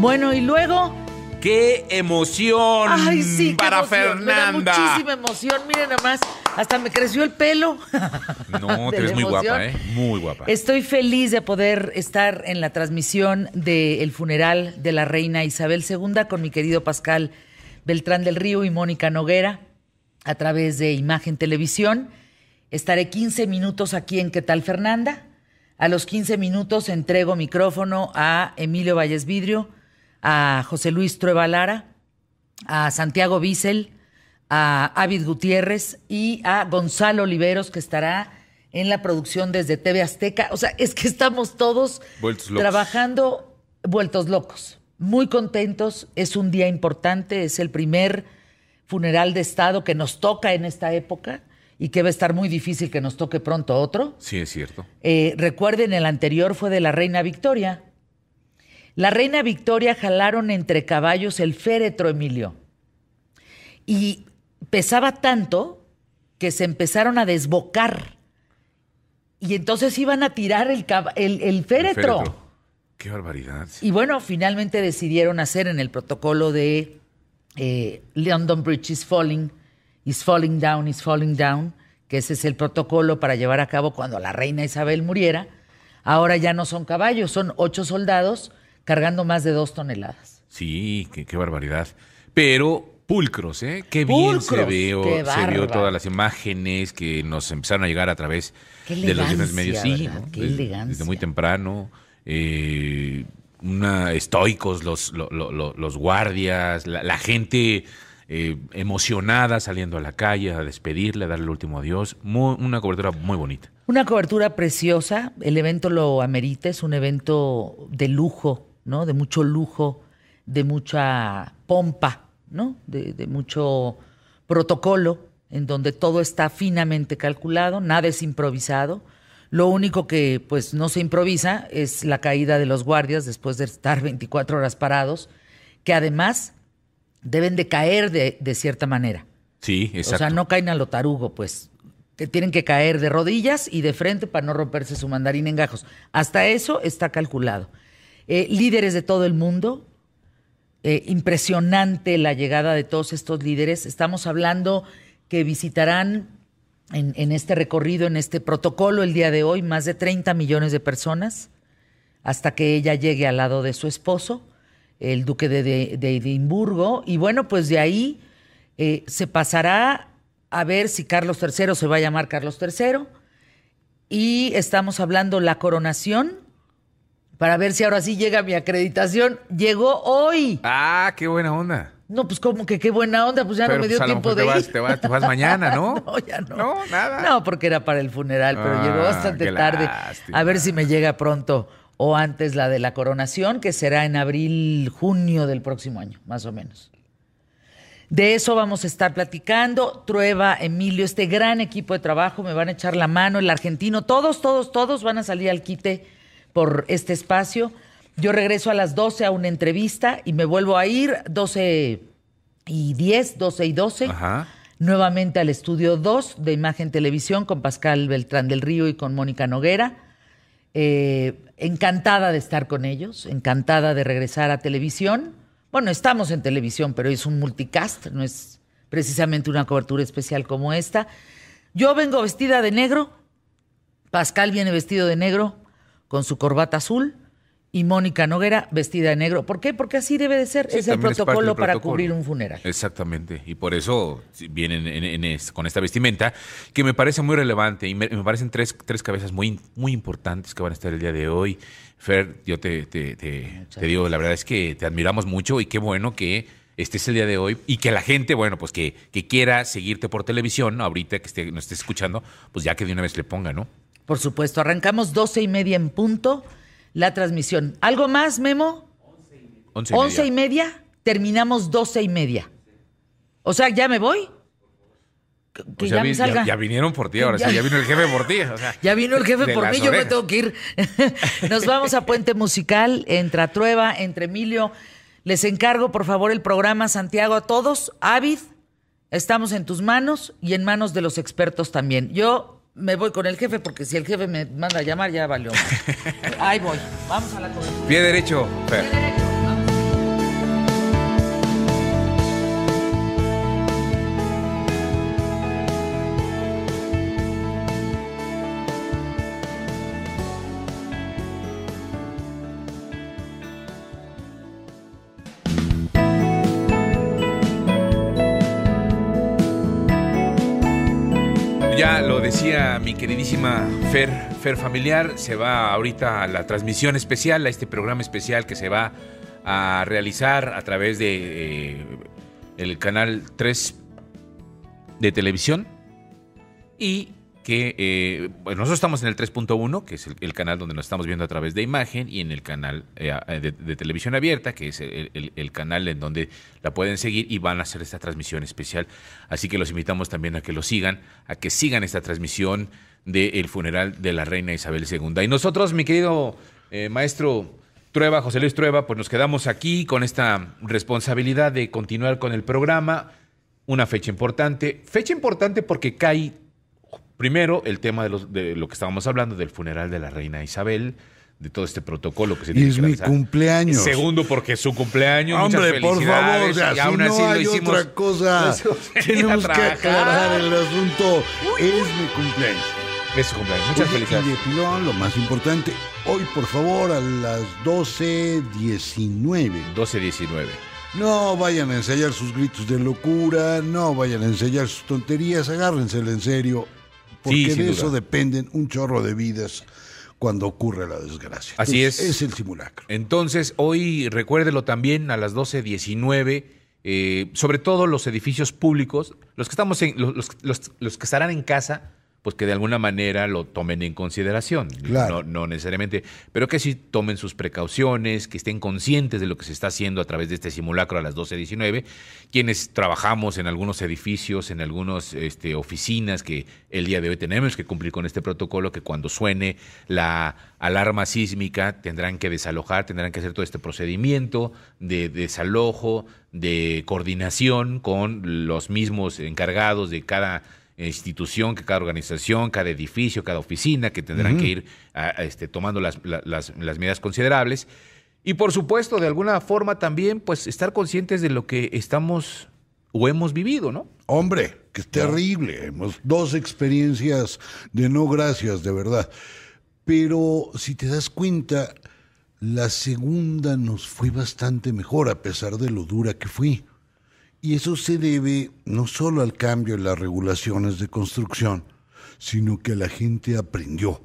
Bueno, y luego. ¡Qué emoción! Ay, sí, qué para emoción. Me da Fernanda! muchísima emoción. Miren nada más, hasta me creció el pelo. No, De te ves muy guapa, ¿eh? Muy guapa. Estoy feliz de poder estar en la transmisión del funeral de la reina Isabel II con mi querido Pascal Beltrán del Río y Mónica Noguera a través de Imagen Televisión. Estaré 15 minutos aquí en ¿Qué tal Fernanda? A los 15 minutos entrego micrófono a Emilio Valles Vidrio, a José Luis Trueba Lara, a Santiago Bissell, a Ávid Gutiérrez y a Gonzalo Oliveros, que estará en la producción desde TV Azteca. O sea, es que estamos todos Vueltos trabajando vueltos locos, muy contentos. Es un día importante, es el primer funeral de Estado que nos toca en esta época y que va a estar muy difícil que nos toque pronto otro. Sí, es cierto. Eh, recuerden, el anterior fue de la reina Victoria. La reina Victoria jalaron entre caballos el féretro, Emilio. Y pesaba tanto que se empezaron a desbocar. Y entonces iban a tirar el, el- el féretro. Féretro. Qué barbaridad. Y bueno, finalmente decidieron hacer en el protocolo de eh, London Bridge is falling, is falling down, is falling down, que ese es el protocolo para llevar a cabo cuando la reina Isabel muriera. Ahora ya no son caballos, son ocho soldados cargando más de dos toneladas. Sí, qué, qué barbaridad. Pero pulcros, ¿eh? Qué bien se Pulcros, qué se vio todas las imágenes que nos empezaron a llegar a través de los diferentes medios. Sí. ¿no? Qué desde, desde muy temprano. eh, una, estoicos los, lo- lo- lo- los guardias, la, la gente eh, emocionada saliendo a la calle a despedirle, a darle el último adiós. Muy- una cobertura muy bonita. Una cobertura preciosa, el evento lo amerita, es un evento de lujo, ¿no? De mucho lujo, de mucha pompa, ¿no? De, de mucho protocolo, en donde todo está finamente calculado, nada es improvisado. Lo único que pues no se improvisa es la caída de los guardias después de estar 24 horas parados, que además deben de caer de, de cierta manera. Sí, exacto. O sea, no caen a lo tarugo, pues. Que tienen que caer de rodillas y de frente para no romperse su mandarín en gajos. Hasta eso está calculado. Eh, líderes de todo el mundo. eh, impresionante la llegada de todos estos líderes. Estamos hablando que visitarán en, este recorrido, en este protocolo el día de hoy, más de 30 millones de personas hasta que ella llegue al lado de su esposo, el duque de Edimburgo. Y bueno, pues de ahí eh, se pasará a ver si Carlos III se va a llamar Carlos III. Y estamos hablando la coronación para ver si ahora sí llega mi acreditación. Llegó hoy. Ah, qué buena onda. No, pues como que qué buena onda, pues ya Pero, no me dio pues, lo tiempo de te vas, ir. te vas- te vas mañana, ¿no? no, ya no. No, nada. No, porque era para el funeral, pero Ah, llegó bastante qué tarde. lástima. A ver si me llega pronto o antes la de la coronación, que será en abril, junio del próximo año, más o menos. De eso vamos a estar platicando. Trueba, Emilio, este gran equipo de trabajo me van a echar la mano, el argentino, todos, todos, todos van a salir al quite por este espacio. Yo regreso a las 12 a una entrevista y me vuelvo a ir 12 y 10, 12 y 12 Ajá. nuevamente al estudio 2 de Imagen Televisión con Pascal Beltrán del Río y con Mónica Noguera. Eh, encantada de estar con ellos, encantada de regresar a televisión. Bueno, estamos en televisión, pero es un multicast, no es precisamente una cobertura especial como esta. Yo vengo vestida de negro, Pascal viene vestido de negro con su corbata azul y Mónica Noguera vestida de negro. ¿Por qué? Porque así debe de ser. Sí, es el protocolo para protocolo. cubrir un funeral. Exactamente. Y por eso vienen en- en es- con esta vestimenta, que me parece muy relevante. Y me, me parecen tres, tres cabezas muy, muy importantes que van a estar el día de hoy. Fer, yo te, te, te- te digo, la verdad es que te admiramos mucho y qué bueno que estés el día de hoy y que la gente, bueno, pues que, que quiera seguirte por televisión, ¿no? ahorita que esté, nos estés escuchando, pues ya que de una vez le ponga, ¿no? Por supuesto, arrancamos doce y media en punto la transmisión. ¿Algo más, Memo? Once y Once y media. media, terminamos doce y media. O sea, ¿ya me voy? Que, que O sea, ya me vi- salga. ya vinieron por ti, ahora Ya- sí, ya vino el jefe por ti. o sea, Ya vino el jefe por mí, yo me tengo que ir. Nos vamos a Puente Musical, entre Trueba, entre Emilio. Les encargo, por favor, el programa Santiago a todos. Avid, estamos en tus manos y en manos de los expertos también. Yo me voy con el jefe porque si el jefe me manda a llamar, ya valió. Ahí voy. Vamos a la cobertura. Pie derecho, Fer. Pie derecho, mi queridísima Fer, Fer Familiar, se va ahorita a la transmisión especial, a este programa especial que se va a realizar a través de eh, el canal 3 de televisión y que eh, nosotros estamos en el 3.1, que es el, canal donde nos estamos viendo a través de imagen, y en el canal eh, de, televisión abierta, que es el, canal en donde la pueden seguir y van a hacer esta transmisión especial. Así que los invitamos también a que lo sigan, a que sigan esta transmisión del funeral de la reina Isabel II. Y nosotros, mi querido eh, maestro Trueba, José Luis Trueba, pues nos quedamos aquí con esta responsabilidad de continuar con el programa. Una fecha importante. Fecha importante porque cae Primero, el tema de, lo que estábamos hablando, del funeral de la reina Isabel, de todo este protocolo que se tiene y es mi cumpleaños. Segundo, porque es su cumpleaños. Hombre, por favor, ya, si no así hay otra cosa, tenemos que aclarar el asunto. es mi cumpleaños. Es su cumpleaños. Muchas felicidades. Y de pilón, lo más importante, hoy, por favor, a las 12.19. 12.19. No vayan a ensayar sus gritos de locura, no vayan a ensayar sus tonterías, agárrensela en serio porque de eso dependen un chorro de vidas cuando ocurre la desgracia. Así es. Es el simulacro. Entonces, hoy recuérdelo también a las 12.19, eh, sobre todo los edificios públicos, los que, estamos en, los, los que estarán en casa, pues que de alguna manera lo tomen en consideración. Claro. No, necesariamente, pero que sí tomen sus precauciones, que estén conscientes de lo que se está haciendo a través de este simulacro a las 12.19. Quienes trabajamos en algunos edificios, en algunas este, oficinas que el día de hoy tenemos que cumplir con este protocolo, que cuando suene la alarma sísmica tendrán que desalojar, tendrán que hacer todo este procedimiento de desalojo, de coordinación con los mismos encargados de cada institución, que cada organización, cada edificio, cada oficina, que tendrán que ir este, tomando las, las, medidas considerables. Y por supuesto, de alguna forma también, pues estar conscientes de lo que estamos o hemos vivido, ¿no? Hombre, que es terrible. Hemos dos experiencias de no gracias, de verdad. Pero si te das cuenta, la segunda nos fue bastante mejor, a pesar de lo dura que fui. Y eso se debe no solo al cambio en las regulaciones de construcción, sino que la gente aprendió.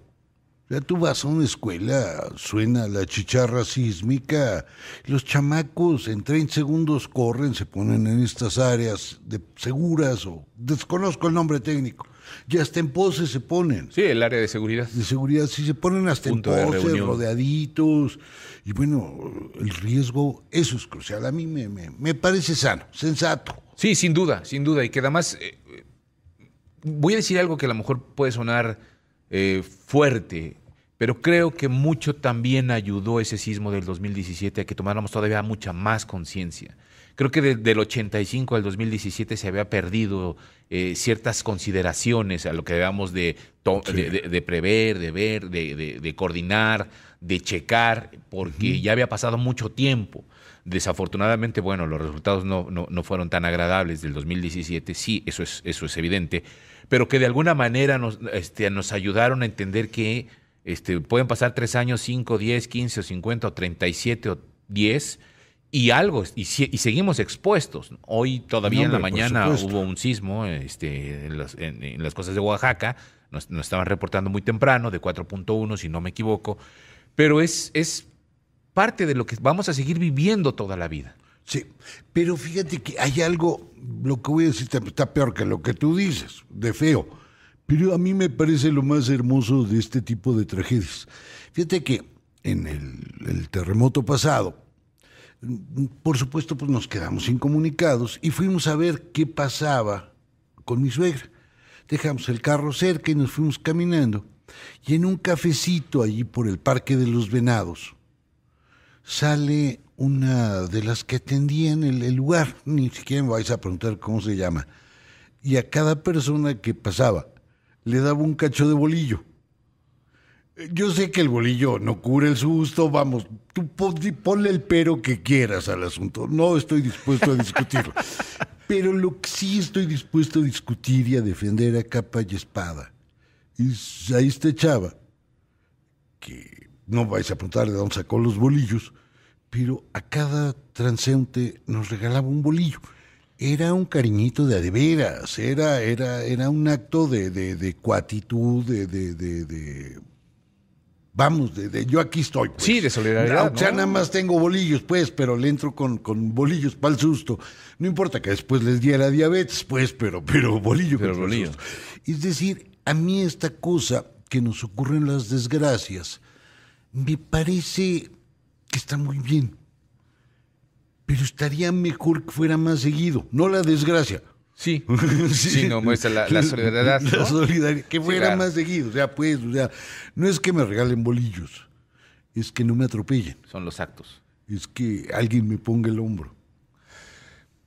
Ya tú vas a una escuela, suena la chicharra sísmica, los chamacos en 30 segundos corren, se ponen en estas áreas de seguras o desconozco el nombre técnico. Ya hasta en pose se ponen. Sí, el área de seguridad. De seguridad, sí, se ponen hasta en pose, rodeaditos. Y bueno, el riesgo, eso es crucial. A mí me, me, parece sano, sensato. Sí, sin duda, sin duda. Y que además, eh, voy a decir algo que a lo mejor puede sonar eh, fuerte, pero creo que mucho también ayudó ese sismo del 2017 a que tomáramos todavía mucha más conciencia. Creo que del 85 al 2017 se había perdido eh, ciertas consideraciones a lo que debíamos de, de, prever, de ver, de, coordinar, de checar, porque ya había pasado mucho tiempo. Desafortunadamente, bueno, los resultados no, no, fueron tan agradables del 2017, sí, eso es, eso es evidente, pero que de alguna manera nos, este, nos ayudaron a entender que este, pueden pasar tres años, cinco, diez, quince o cincuenta o treinta y siete o diez y algo, y, seguimos expuestos. Hoy todavía en la mañana hubo un sismo este, en, las, cosas de Oaxaca, nos, estaban reportando muy temprano, de 4.1, si no me equivoco, pero es, es parte de lo que vamos a seguir viviendo toda la vida. Sí, pero fíjate que hay algo, lo que voy a decir está peor que lo que tú dices, de feo, pero a mí me parece lo más hermoso de este tipo de tragedias. Fíjate que en el terremoto pasado, por supuesto, pues nos quedamos incomunicados y fuimos a ver qué pasaba con mi suegra. Dejamos el carro cerca y nos fuimos caminando. Y en un cafecito allí por el Parque de los Venados sale una de las que atendían el, el lugar, ni siquiera me vais a preguntar cómo se llama. Y a cada persona que pasaba le daba un cacho de bolillo. Yo sé que el bolillo no cura el susto, vamos, tú ponle el pero que quieras al asunto, no estoy dispuesto a discutirlo. pero lo que sí estoy dispuesto a discutir y a defender a capa y espada es ahí está chava, que no vais a preguntar de dónde sacó los bolillos, pero a cada transeúnte nos regalaba un bolillo. era un cariñito de adeveras, era, era, era un acto de, de, de cuatitud, de, de, de, vamos, de, yo aquí estoy. Pues. Sí, de solidaridad. O sea, nada más tengo bolillos, pues, pero le entro con, con bolillos para el susto. No importa que después les diera diabetes, pues, pero, pero bolillo. Pero bolillo. Es decir, a mí esta cosa que nos ocurre en las desgracias, me parece que está muy bien pero estaría mejor que fuera más seguido, no la desgracia. Sí, sí, no muestra la, solidaridad. La solidaridad, que fuera más seguido, o sea, pues, o sea, no es que me regalen bolillos, es que no me atropellen. Son los actos. Es que alguien me ponga el hombro.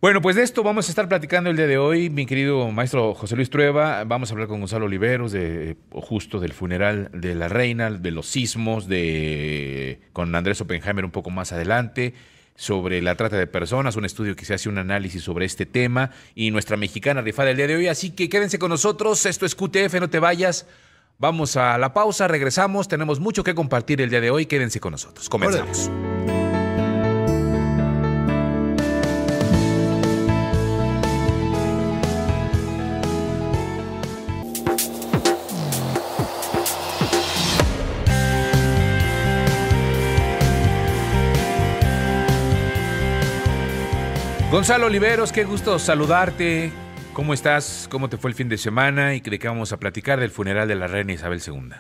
Bueno, pues de esto vamos a estar platicando el día de hoy, mi querido maestro José Luis Trueba. Vamos a hablar con Gonzalo Oliveros de justo del funeral de la reina, de los sismos, de con Andrés Oppenheimer un poco más adelante sobre la trata de personas, un estudio que se hace un análisis sobre este tema y nuestra mexicana rifada el día de hoy. Así que quédense con nosotros, esto es QTF, no te vayas. Vamos a la pausa, regresamos, tenemos mucho que compartir el día de hoy, quédense con nosotros. Comenzamos. Gonzalo Oliveros, qué gusto saludarte. ¿Cómo estás? ¿Cómo te fue el fin de semana? ¿Y de qué vamos a platicar del funeral de la reina Isabel II?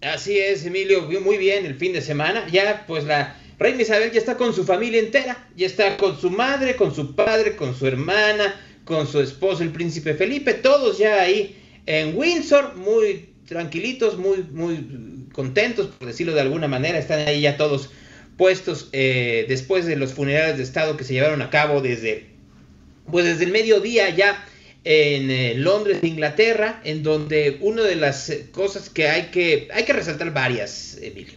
Así es, Emilio, muy bien el fin de semana. Ya, pues la reina Isabel ya está con su familia entera. Ya está con su madre, con su padre, con su hermana, con su esposo, el príncipe Felipe. Todos ya ahí en Windsor, muy tranquilitos, muy, muy contentos, por decirlo de alguna manera. Están ahí ya todos puestos eh, después de los funerales de Estado que se llevaron a cabo desde, pues desde el mediodía ya en eh, Londres, Inglaterra, en donde una de las cosas que hay que, hay que resaltar varias, Emilio.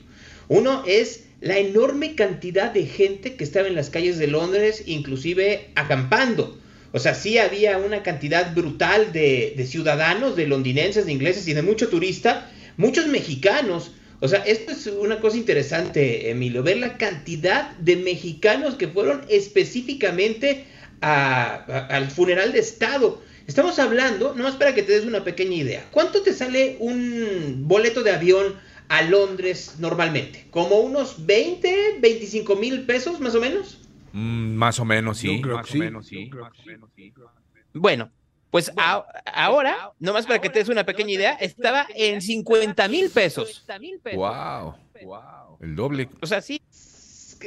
Uno es la enorme cantidad de gente que estaba en las calles de Londres, inclusive acampando. O sea, sí había una cantidad brutal de, de ciudadanos, de londinenses, de ingleses y de mucho turista, muchos mexicanos, o sea, esto es una cosa interesante, Emilio, ver la cantidad de mexicanos que fueron específicamente al funeral de Estado. Estamos hablando, nomás para que te des una pequeña idea, ¿cuánto te sale un boleto de avión a Londres normalmente? ¿Como unos 20, 25 mil pesos más o menos? Mm, más o menos, sí. Más o menos, sí. Bueno, pues ahora, nomás para que te des una pequeña idea, estaba en 50 mil pesos. Wow, wow, el doble. O sea, sí,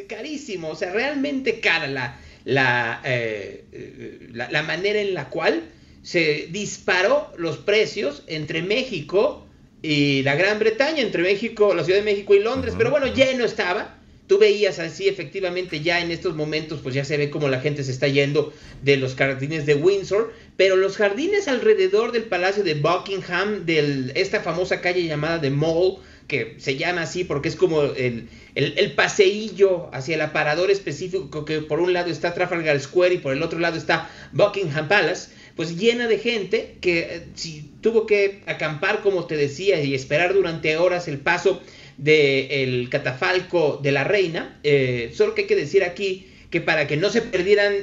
carísimo, o sea, realmente cara la, la, eh, la, la manera en la cual se disparó los precios entre México y la Gran Bretaña, entre México, la Ciudad de México y Londres, pero bueno, lleno estaba tú veías así efectivamente ya en estos momentos pues ya se ve como la gente se está yendo de los jardines de Windsor, pero los jardines alrededor del Palacio de Buckingham, de esta famosa calle llamada de Mall, que se llama así porque es como el, el, paseillo hacia el aparador específico que por un lado está Trafalgar Square y por el otro lado está Buckingham Palace, pues llena de gente que eh, si tuvo que acampar como te decía y esperar durante horas el paso del catafalco de la reina. Eh, solo que hay que decir aquí que para que no se perdieran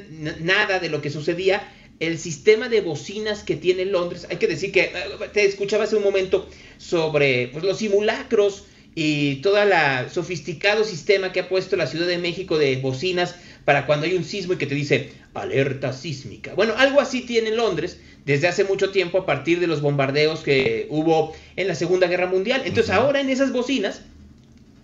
nada de lo que sucedía, el sistema de bocinas que tiene Londres, hay que decir que eh, te escuchaba hace un momento sobre pues, los simulacros y todo el sofisticado sistema que ha puesto la Ciudad de México de bocinas para cuando hay un sismo y que te dice alerta sísmica. Bueno, algo así tiene Londres desde hace mucho tiempo a partir de los bombardeos que hubo en la Segunda Guerra Mundial. Entonces ahora en esas bocinas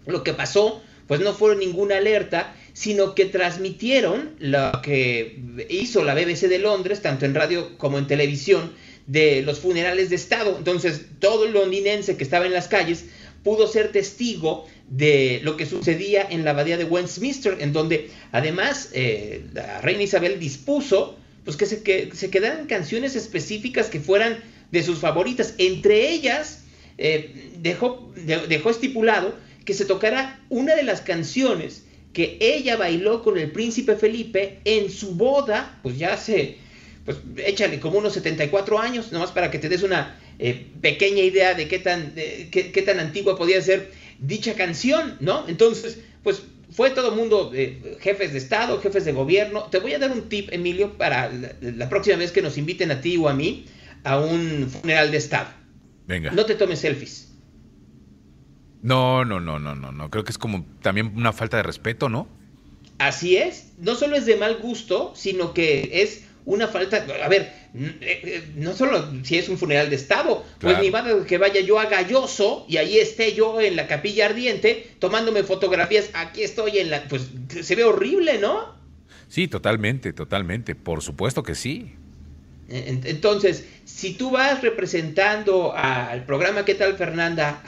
lo que pasó pues no fue ninguna alerta, sino que transmitieron lo que hizo la BBC de Londres, tanto en radio como en televisión, de los funerales de Estado. Entonces todo el londinense que estaba en las calles pudo ser testigo de lo que sucedía en la abadía de Westminster, en donde además eh, la reina Isabel dispuso pues que se, que se quedaran canciones específicas que fueran de sus favoritas. Entre ellas, eh, dejó, dejó estipulado que se tocara una de las canciones que ella bailó con el príncipe Felipe en su boda, pues ya hace, pues échale como unos 74 años, nomás para que te des una eh, pequeña idea de qué tan, qué, qué tan antigua podía ser dicha canción, ¿no? Entonces, pues fue todo mundo, eh, jefes de Estado, jefes de gobierno. Te voy a dar un tip, Emilio, para la, próxima vez que nos inviten a ti o a mí a un funeral de Estado. Venga. No te tomes selfies. No, no, no, no, no, no. Creo que es como también una falta de respeto, ¿no? Así es. No solo es de mal gusto, sino que es una falta. A ver, eh, eh, no solo si es un funeral de Estado, pues ni va que vaya yo a Galloso y ahí esté yo en la capilla ardiente tomándome fotografías. Aquí estoy en la. Pues se ve horrible, ¿no? Sí, totalmente, totalmente. Por supuesto que sí. Entonces, si tú vas representando al programa ¿Qué tal Fernanda?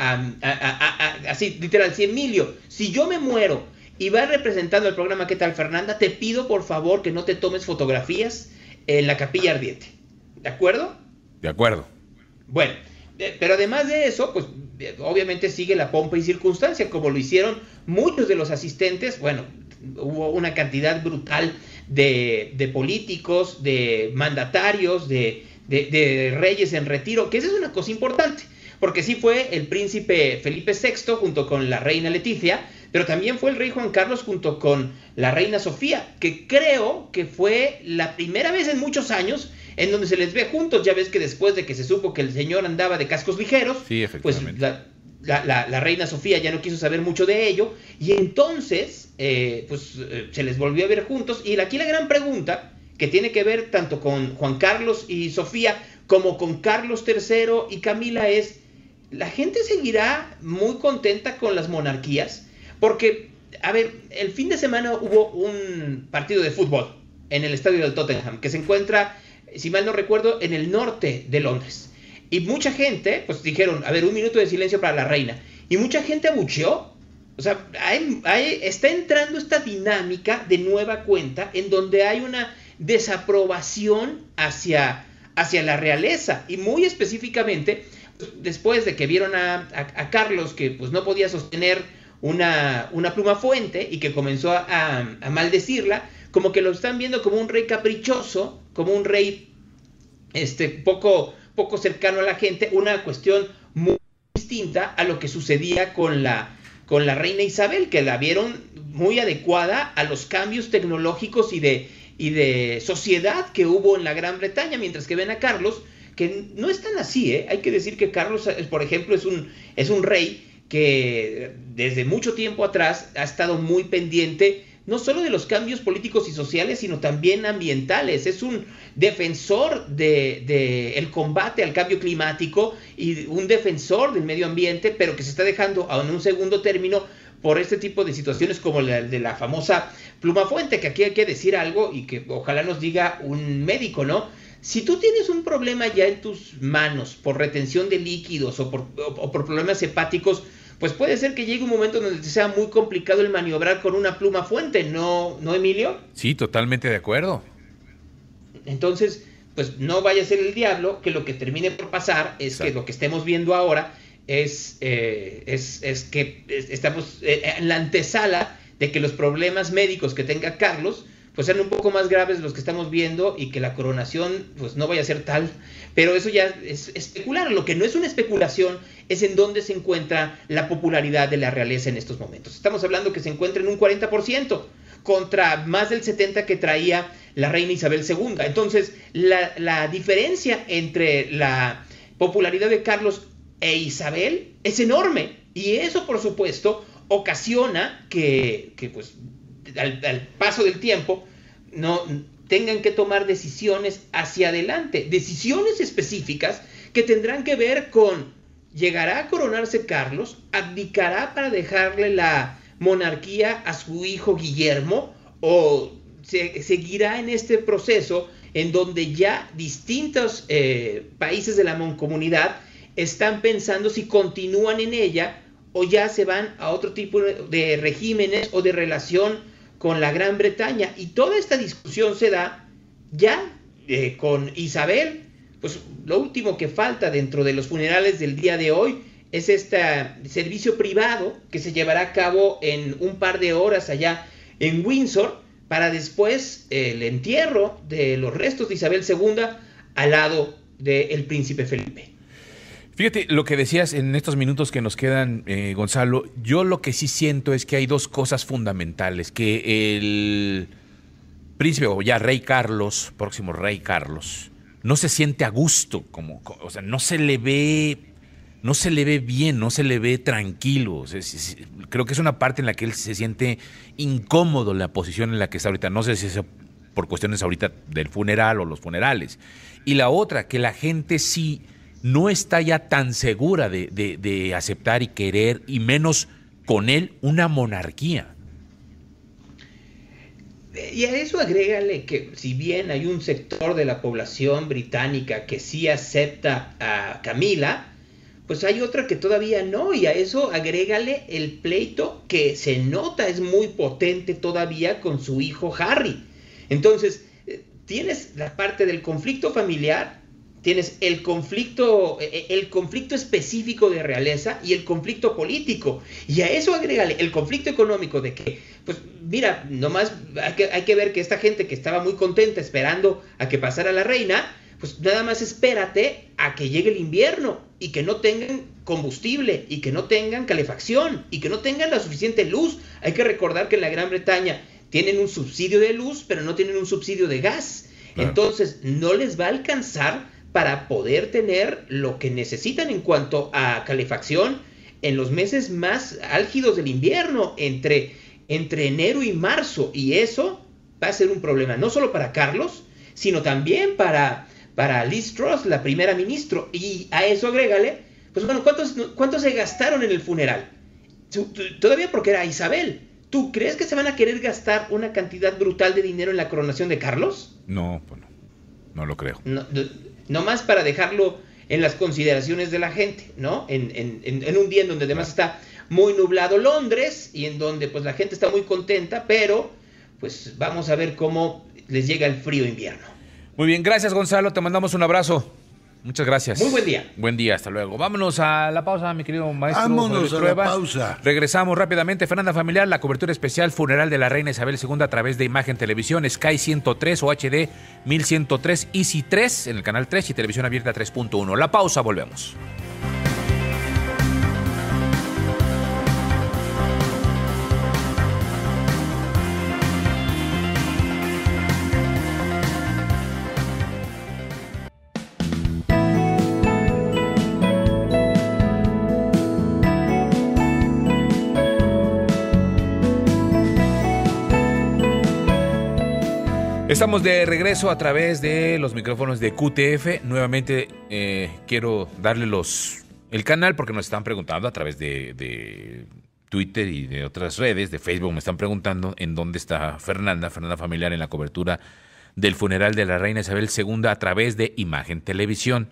así, literal, si Emilio, si yo me muero y vas representando el programa ¿Qué tal Fernanda? Te pido por favor que no te tomes fotografías en la capilla ardiente. ¿De acuerdo? De acuerdo. Bueno, eh, pero además de eso, pues eh, obviamente sigue la pompa y circunstancia, como lo hicieron muchos de los asistentes. Bueno, hubo una cantidad brutal de, políticos, de mandatarios, de, de, reyes en retiro, que esa es una cosa importante, porque sí fue el príncipe Felipe VI junto con la reina Leticia, pero también fue el rey Juan Carlos junto con la reina Sofía, que creo que fue la primera vez en muchos años en donde se les ve juntos. Ya ves que después de que se supo que el señor andaba de cascos ligeros, pues la, reina Sofía ya no quiso saber mucho de ello, y entonces eh, pues eh, se les volvió a ver juntos. Y aquí la gran pregunta, que tiene que ver tanto con Juan Carlos y Sofía, como con Carlos III y Camila, es, ¿la gente seguirá muy contenta con las monarquías? Porque, a ver, el fin de semana hubo un partido de fútbol en el estadio del Tottenham, que se encuentra, si mal no recuerdo, en el norte de Londres. Y mucha gente, pues dijeron, a ver, un minuto de silencio para la reina. Y mucha gente abucheó. O sea, está entrando esta dinámica de nueva cuenta en donde hay una desaprobación hacia, hacia la realeza. Y muy específicamente, después de que vieron a, a Carlos que pues no podía sostener una, pluma fuente y que comenzó a, maldecirla, como que lo están viendo como un rey caprichoso, como un rey este, poco, poco cercano a la gente, una cuestión muy distinta a lo que sucedía con la, con la reina Isabel, que la vieron muy adecuada a los cambios tecnológicos y de, y de sociedad que hubo en la Gran Bretaña, mientras que ven a Carlos, que no es tan así, ¿eh? hay que decir que Carlos, por ejemplo, es un, es un rey que desde mucho tiempo atrás ha estado muy pendiente no solo de los cambios políticos y sociales, sino también ambientales. Es un defensor del de, el combate al cambio climático y un defensor del medio ambiente, pero que se está dejando en un segundo término por este tipo de situaciones como la de la famosa pluma fuente, que aquí hay que decir algo y que ojalá nos diga un médico, ¿no? Si tú tienes un problema ya en tus manos por retención de líquidos o por, por problemas hepáticos, pues puede ser que llegue un momento donde sea muy complicado el maniobrar con una pluma fuente, ¿no, ¿no Emilio? Sí, totalmente de acuerdo. Entonces, pues no vaya a ser el diablo que lo que termine por pasar es que lo que estemos viendo ahora es, eh, es, es, que estamos eh, en la antesala de que los problemas médicos que tenga Carlos pues sean un poco más graves los que estamos viendo y que la coronación pues no vaya a ser tal. Pero eso ya es especular. Lo que no es una especulación es en dónde se encuentra la popularidad de la realeza en estos momentos. Estamos hablando que se encuentra en un 40% contra más del 70% que traía la reina Isabel II. Entonces, la, la diferencia entre la popularidad de Carlos e Isabel es enorme. Y eso, por supuesto, ocasiona que, que pues, al, paso del tiempo no tengan que tomar decisiones hacia adelante, decisiones específicas que tendrán que ver con llegará a coronarse Carlos, abdicará para dejarle la monarquía a su hijo Guillermo o se, seguirá en este proceso en donde ya distintos eh, países de la comunidad están pensando si continúan en ella o ya se van a otro tipo de regímenes o de relación con la Gran Bretaña. Y toda esta discusión se da ya eh, con Isabel. Pues lo último que falta dentro de los funerales del día de hoy es este servicio privado que se llevará a cabo en un par de horas allá en Windsor para después el entierro de los restos de Isabel II al lado del príncipe Felipe. Fíjate lo que decías en estos minutos que nos quedan, eh, Gonzalo. Yo lo que sí siento es que hay dos cosas fundamentales. Que el príncipe o ya rey Carlos, próximo rey Carlos, no se siente a gusto, como, o sea, no se le ve, no se le ve bien, no se le ve tranquilo. Creo que es una parte en la que él se siente incómodo la posición en la que está ahorita. No sé si es por cuestiones ahorita del funeral o los funerales. Y la otra, que la gente sí no está ya tan segura de, aceptar y querer, y menos con él, una monarquía. Y a eso agrégale que si bien hay un sector de la población británica que sí acepta a Camila, pues hay otra que todavía no, y a eso agrégale el pleito que se nota es muy potente todavía con su hijo Harry. Entonces, eh, tienes la parte del conflicto familiar, tienes el conflicto, e, e, el conflicto específico de realeza y el conflicto político. Y a eso agrégale el conflicto económico de que, pues mira, nomás hay que, hay que ver que esta gente que estaba muy contenta esperando a que pasara la reina, pues nada más espérate a que llegue el invierno y que no tengan combustible y que no tengan calefacción y que no tengan la suficiente luz. Hay que recordar que en la Gran Bretaña tienen un subsidio de luz, pero no tienen un subsidio de gas. Entonces, no les va a alcanzar para poder tener lo que necesitan en cuanto a calefacción en los meses más álgidos del invierno, entre, entre enero y marzo. Y eso va a ser un problema no solo para Carlos, sino también para, para Liz Truss, la primera ministra. Y a eso agrégale, pues bueno, ¿cuántos, ¿cuántos se gastaron en el funeral? Todavía porque era Isabel. ¿Tú crees que se van a querer gastar una cantidad brutal de dinero en la coronación de Carlos? No, pues no, no lo creo. No, más para dejarlo en las consideraciones de la gente, ¿no? En, en, un día en donde además está muy nublado Londres y en donde pues la gente está muy contenta, pero pues vamos a ver cómo les llega el frío invierno. Muy bien, gracias Gonzalo, te mandamos un abrazo. Muchas gracias. Muy buen día. Buen día, hasta luego. Vámonos a la pausa, mi querido maestro. Vámonos a la pausa. Regresamos rápidamente. Fernanda Familiar, la cobertura especial funeral de la reina Isabel II a través de Imagen Televisión, Sky 103 o HD 1103, Easy 3 en el canal 3 y televisión abierta 3.1. La pausa, volvemos. Estamos de regreso a través de los micrófonos de QTF. Nuevamente eh, quiero darle los el canal porque nos están preguntando a través de, Twitter y de otras redes, de Facebook, me están preguntando en dónde está Fernanda, Fernanda Familiar, en la cobertura del funeral de la reina Isabel II a través de Imagen Televisión,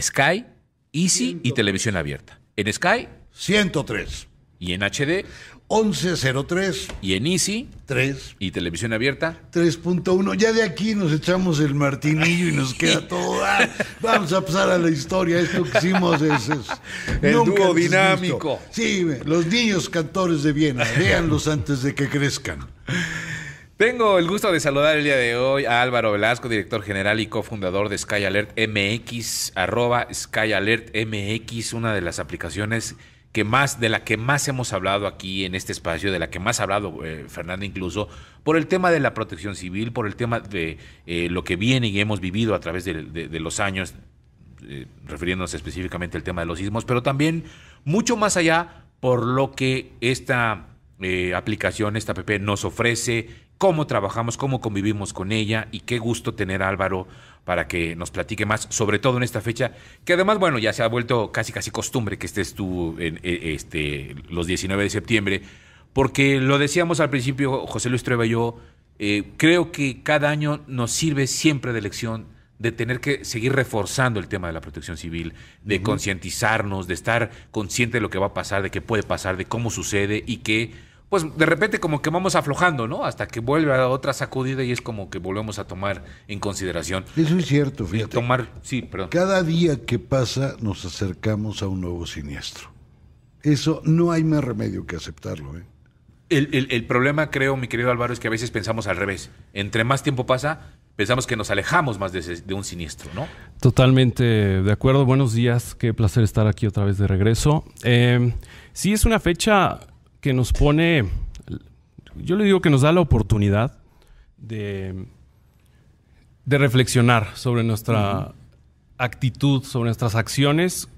Sky, Easy y Televisión Abierta. En Sky 103 y en HD 1103. Y en Easy. 3. Y televisión abierta. 3.1. Ya de aquí nos echamos el martinillo y nos queda todo. Ah, vamos a pasar a la historia. Esto que hicimos es. el dúo dinámico. Sí, los niños cantores de Viena. Véanlos antes de que crezcan. Tengo el gusto de saludar el día de hoy a Álvaro Velasco, director general y cofundador de Sky Alert MX, arroba Sky Alert MX, una de las aplicaciones que más, de la que más hemos hablado aquí en este espacio, de la que más ha hablado eh, Fernanda incluso, por el tema de la protección civil, por el tema de eh, lo que viene y hemos vivido a través de, los años, eh, refiriéndonos específicamente al tema de los sismos, pero también mucho más allá por lo que esta aplicación, esta app nos ofrece, cómo trabajamos, cómo convivimos con ella y qué gusto tener Álvaro para que nos platique más, sobre todo en esta fecha, que además, bueno, ya se ha vuelto casi casi costumbre que estés tú en, e, este, los 19 de septiembre, porque lo decíamos al principio, José Luis Trueba y yo, eh, creo que cada año nos sirve siempre de lección de tener que seguir reforzando el tema de la protección civil, de concientizarnos, de estar consciente de lo que va a pasar, de qué puede pasar, de cómo sucede y que pues de repente como que vamos aflojando, ¿no? Hasta que vuelve a otra sacudida y es como que volvemos a tomar en consideración. Eso es cierto, fíjate. Tomar, sí, perdón. Cada día que pasa nos acercamos a un nuevo siniestro. Eso no hay más remedio que aceptarlo, ¿eh? El, el, problema, creo, mi querido Álvaro, es que a veces pensamos al revés. Entre más tiempo pasa, pensamos que nos alejamos más de, ese- de un siniestro, ¿no? Totalmente de acuerdo. Buenos días. Qué placer estar aquí otra vez de regreso. Eh, sí, es una fecha que nos pone, yo le digo que nos da la oportunidad de, de reflexionar sobre nuestra actitud, sobre nuestras acciones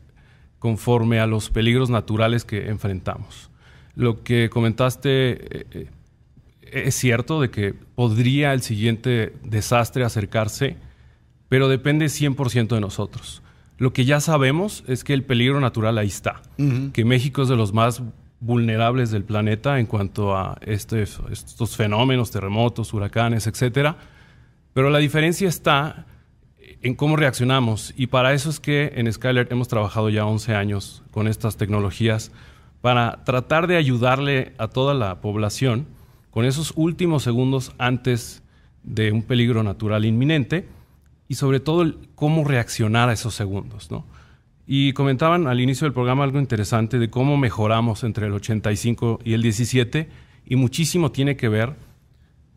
conforme a los peligros naturales que enfrentamos. Lo que comentaste eh, eh, es cierto de que podría el siguiente desastre acercarse, pero depende 100% de nosotros. Lo que ya sabemos es que el peligro natural ahí está, que México es de los más vulnerables del planeta en cuanto a este- estos fenómenos, terremotos, huracanes, etcétera. Pero la diferencia está en cómo reaccionamos y para eso es que en Skyler hemos trabajado ya 11 años con estas tecnologías para tratar de ayudarle a toda la población con esos últimos segundos antes de un peligro natural inminente y sobre todo cómo reaccionar a esos segundos, ¿no? Y comentaban al inicio del programa algo interesante de cómo mejoramos entre el 85 y el 17 y muchísimo tiene que ver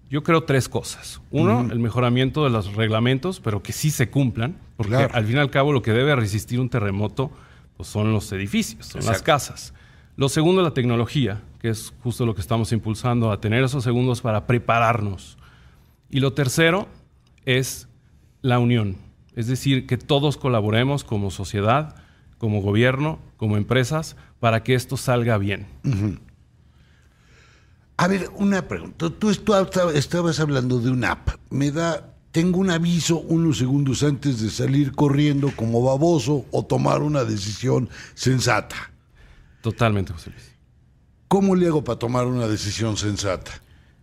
yo creo tres cosas. Uno, el mejoramiento de los reglamentos, pero que sí se cumplan, porque Claro. al fin y al cabo lo que debe resistir un terremoto pues, son los edificios, son las Exacto. casas. Lo segundo, la tecnología, que es justo lo que estamos impulsando, a tener esos segundos para prepararnos. Y lo tercero es la unión, es decir, que todos colaboremos como sociedad, como gobierno, como empresas, para que esto salga bien. A ver, una pregunta. Tú, tú estab- estabas hablando de una app. Me da, tengo un aviso unos segundos antes de salir corriendo como baboso o tomar una decisión sensata. Totalmente, José Luis. ¿Cómo le hago para tomar una decisión sensata?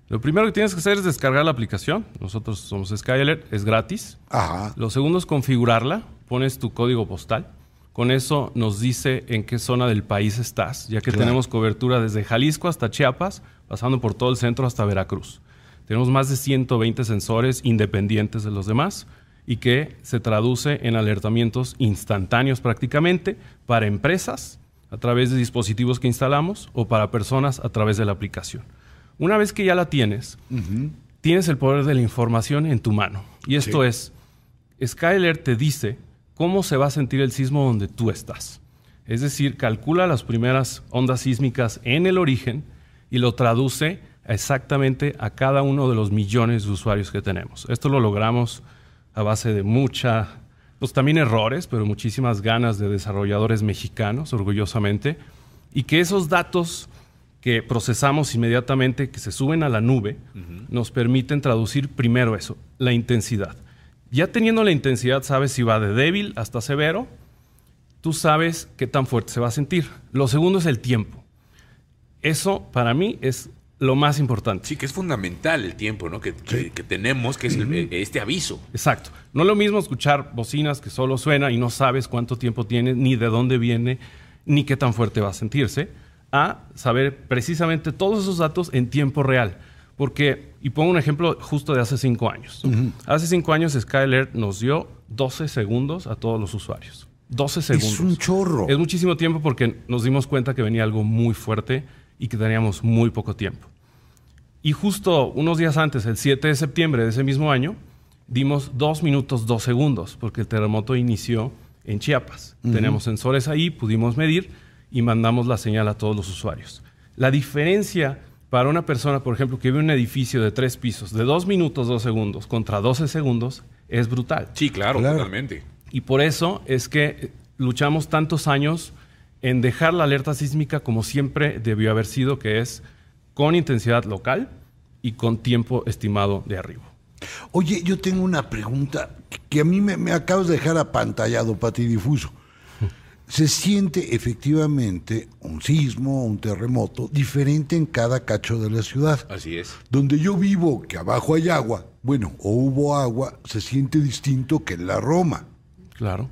Lo primero que tienes que hacer es descargar la aplicación. Nosotros somos Skyalert, es gratis. Ajá. Lo segundo es configurarla. Pones tu código postal. Con eso nos dice en qué zona del país estás, ya que Claro. tenemos cobertura desde Jalisco hasta Chiapas, pasando por todo el centro hasta Veracruz. Tenemos más de 120 sensores independientes de los demás y que se traduce en alertamientos instantáneos prácticamente para empresas a través de dispositivos que instalamos o para personas a través de la aplicación. Una vez que ya la tienes, tienes el poder de la información en tu mano. Y esto es, Skyler te dice cómo se va a sentir el sismo donde tú estás. Es decir, calcula las primeras ondas sísmicas en el origen y lo traduce exactamente a cada uno de los millones de usuarios que tenemos. Esto lo logramos a base de mucha, pues también errores, pero muchísimas ganas de desarrolladores mexicanos, orgullosamente, y que esos datos que procesamos inmediatamente, que se suben a la nube, nos permiten traducir primero eso, la intensidad. Ya teniendo la intensidad, sabes si va de débil hasta severo, tú sabes qué tan fuerte se va a sentir. Lo segundo es el tiempo. Eso para mí es lo más importante. Sí, que es fundamental el tiempo, ¿no? Que, que- que tenemos, que es el- eh, este aviso. Exacto. No es lo mismo escuchar bocinas que solo suena y no sabes cuánto tiempo tiene, ni de dónde viene, ni qué tan fuerte va a sentirse, a saber precisamente todos esos datos en tiempo real. Porque, y pongo un ejemplo justo de hace cinco años. Hace cinco años Skyler nos dio 12 segundos a todos los usuarios. 12 segundos. Es un chorro. Es muchísimo tiempo porque nos dimos cuenta que venía algo muy fuerte y que teníamos muy poco tiempo. Y justo unos días antes, el 7 de septiembre de ese mismo año, dimos dos minutos dos segundos, porque el terremoto inició en Chiapas. Tenemos sensores ahí, pudimos medir y mandamos la señal a todos los usuarios. La diferencia para una persona, por ejemplo, que vive en un edificio de tres pisos, de dos minutos dos segundos contra 12 segundos, es brutal. Sí, claro, Claro. totalmente. Y por eso es que eh, luchamos tantos años en dejar la alerta sísmica como siempre debió haber sido, que es con intensidad local y con tiempo estimado de arribo. Oye, yo tengo una pregunta que a mí me, me acabas de dejar apantallado, patidifuso. Se siente efectivamente un sismo, un terremoto, diferente en cada cacho de la ciudad. Así es. Donde yo vivo, que abajo hay agua, bueno, o hubo agua, se siente distinto que en la Roma. Claro.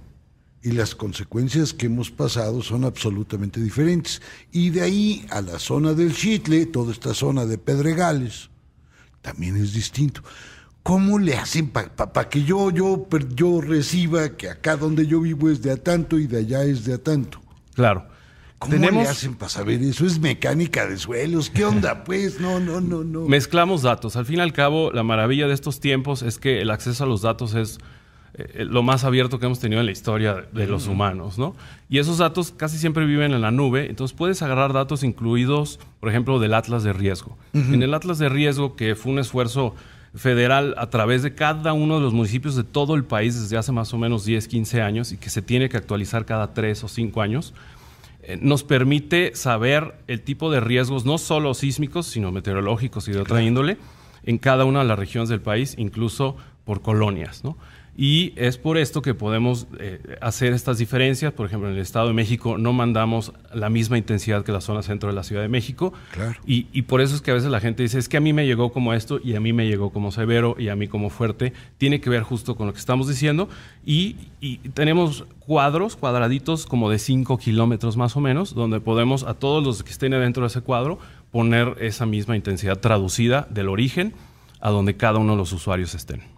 Y las consecuencias que hemos pasado son absolutamente diferentes. Y de ahí a la zona del Chitle, toda esta zona de Pedregales, también es distinto. ¿Cómo le hacen para que yo, yo, yo reciba que acá donde yo vivo es de a tanto y de allá es de a tanto? Claro. ¿Cómo Tenemos- le hacen para saber eso? ¿Es mecánica de suelos? ¿Qué onda, pues? No, no, no, no. Mezclamos datos. Al fin y al cabo, la maravilla de estos tiempos es que el acceso a los datos es eh, lo más abierto que hemos tenido en la historia de los humanos, ¿no? Y esos datos casi siempre viven en la nube, entonces puedes agarrar datos incluidos, por ejemplo, del Atlas de Riesgo. En el Atlas de Riesgo, que fue un esfuerzo federal a través de cada uno de los municipios de todo el país desde hace más o menos 10, 15 años y que se tiene que actualizar cada 3 o 5 años, eh, nos permite saber el tipo de riesgos, no solo sísmicos, sino meteorológicos y de otra índole, en cada una de las regiones del país, incluso por colonias. ¿no? Y es por esto que podemos eh, hacer estas diferencias. Por ejemplo, en el Estado de México no mandamos la misma intensidad que la zona centro de la Ciudad de México. Claro. Y, y por eso es que a veces la gente dice, es que a mí me llegó como esto y a mí me llegó como severo y a mí como fuerte. Tiene que ver justo con lo que estamos diciendo. Y, y tenemos cuadros, cuadraditos como de 5 kilómetros más o menos, donde podemos a todos los que estén dentro de ese cuadro poner esa misma intensidad traducida del origen a donde cada uno de los usuarios estén.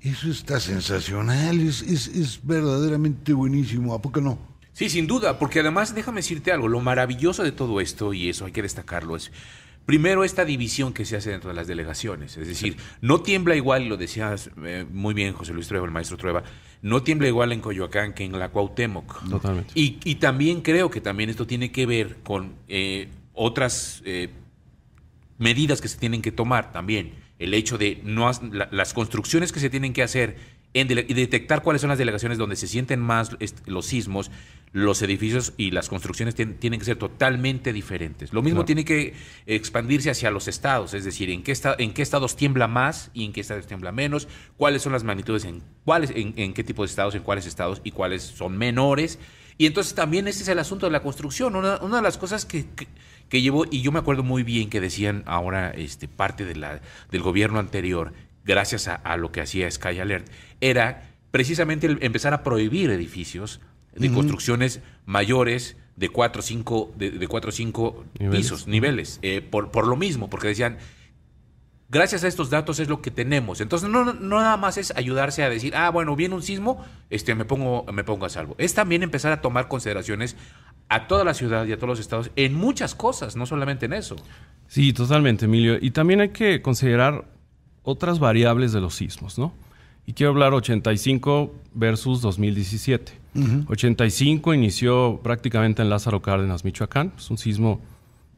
Eso está sensacional, es, es, es verdaderamente buenísimo, ¿a poco no? Sí, sin duda, porque además déjame decirte algo, lo maravilloso de todo esto, y eso hay que destacarlo, es primero esta división que se hace dentro de las delegaciones, es decir, no tiembla igual, y lo decías eh, muy bien José Luis Trueba, el maestro Trueba, no tiembla igual en Coyoacán que en la Cuauhtémoc. Totalmente. Y, y también creo que también esto tiene que ver con eh, otras eh, medidas que se tienen que tomar también. El hecho de no la- las construcciones que se tienen que hacer en y detectar cuáles son las delegaciones donde se sienten más est- los sismos, los edificios y las construcciones tien- tienen que ser totalmente diferentes. Lo mismo Claro. tiene que expandirse hacia los estados, es decir, en qué, esta- en qué estados tiembla más y en qué estados tiembla menos, cuáles son las magnitudes en, cuáles, en, en qué tipo de estados, en cuáles estados y cuáles son menores. Y entonces también ese es el asunto de la construcción. Una, una de las cosas que, que, que llevó, y yo me acuerdo muy bien que decían ahora este, parte de la, del gobierno anterior, gracias a, a lo que hacía Sky Alert, era precisamente el empezar a prohibir edificios de construcciones mayores de 4 o 5 de, de cuatro o cinco Niveles. pisos, niveles, eh, por, por lo mismo, porque decían, gracias a estos datos es lo que tenemos. Entonces no, no, no nada más es ayudarse a decir, ah, bueno, viene un sismo, este, me, pongo, me pongo a salvo. Es también empezar a tomar consideraciones a toda la ciudad y a todos los estados en muchas cosas, no solamente en eso. Sí, totalmente, Emilio. Y también hay que considerar otras variables de los sismos, ¿no? Y quiero hablar 85 versus 2017. 85 inició prácticamente en Lázaro Cárdenas, Michoacán. Es un sismo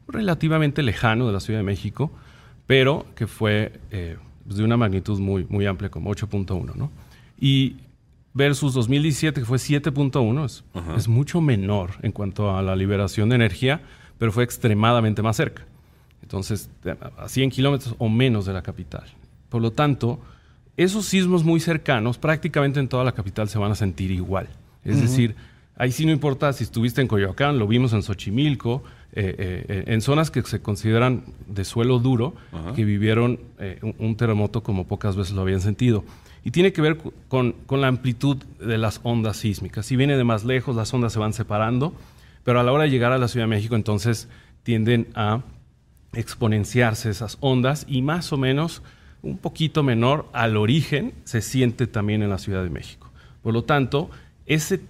relativamente lejano de la Ciudad de México, pero que fue eh, pues, de una magnitud muy, muy amplia, como 8.1, ¿no? Y versus 2017, que fue 7.1, es, es mucho menor en cuanto a la liberación de energía, pero fue extremadamente más cerca. Entonces, a 100 kilómetros o menos de la capital. Por lo tanto, esos sismos muy cercanos prácticamente en toda la capital se van a sentir igual. Es decir, ahí sí no importa si estuviste en Coyoacán, lo vimos en Xochimilco, eh, eh, eh, en zonas que se consideran de suelo duro, que vivieron eh, un, un terremoto como pocas veces lo habían sentido. Y tiene que ver con, con la amplitud de las ondas sísmicas. Si viene de más lejos, las ondas se van separando, pero a la hora de llegar a la Ciudad de México, entonces tienden a exponenciarse esas ondas y más o menos un poquito menor al origen se siente también en la Ciudad de México. Por lo tanto, ese,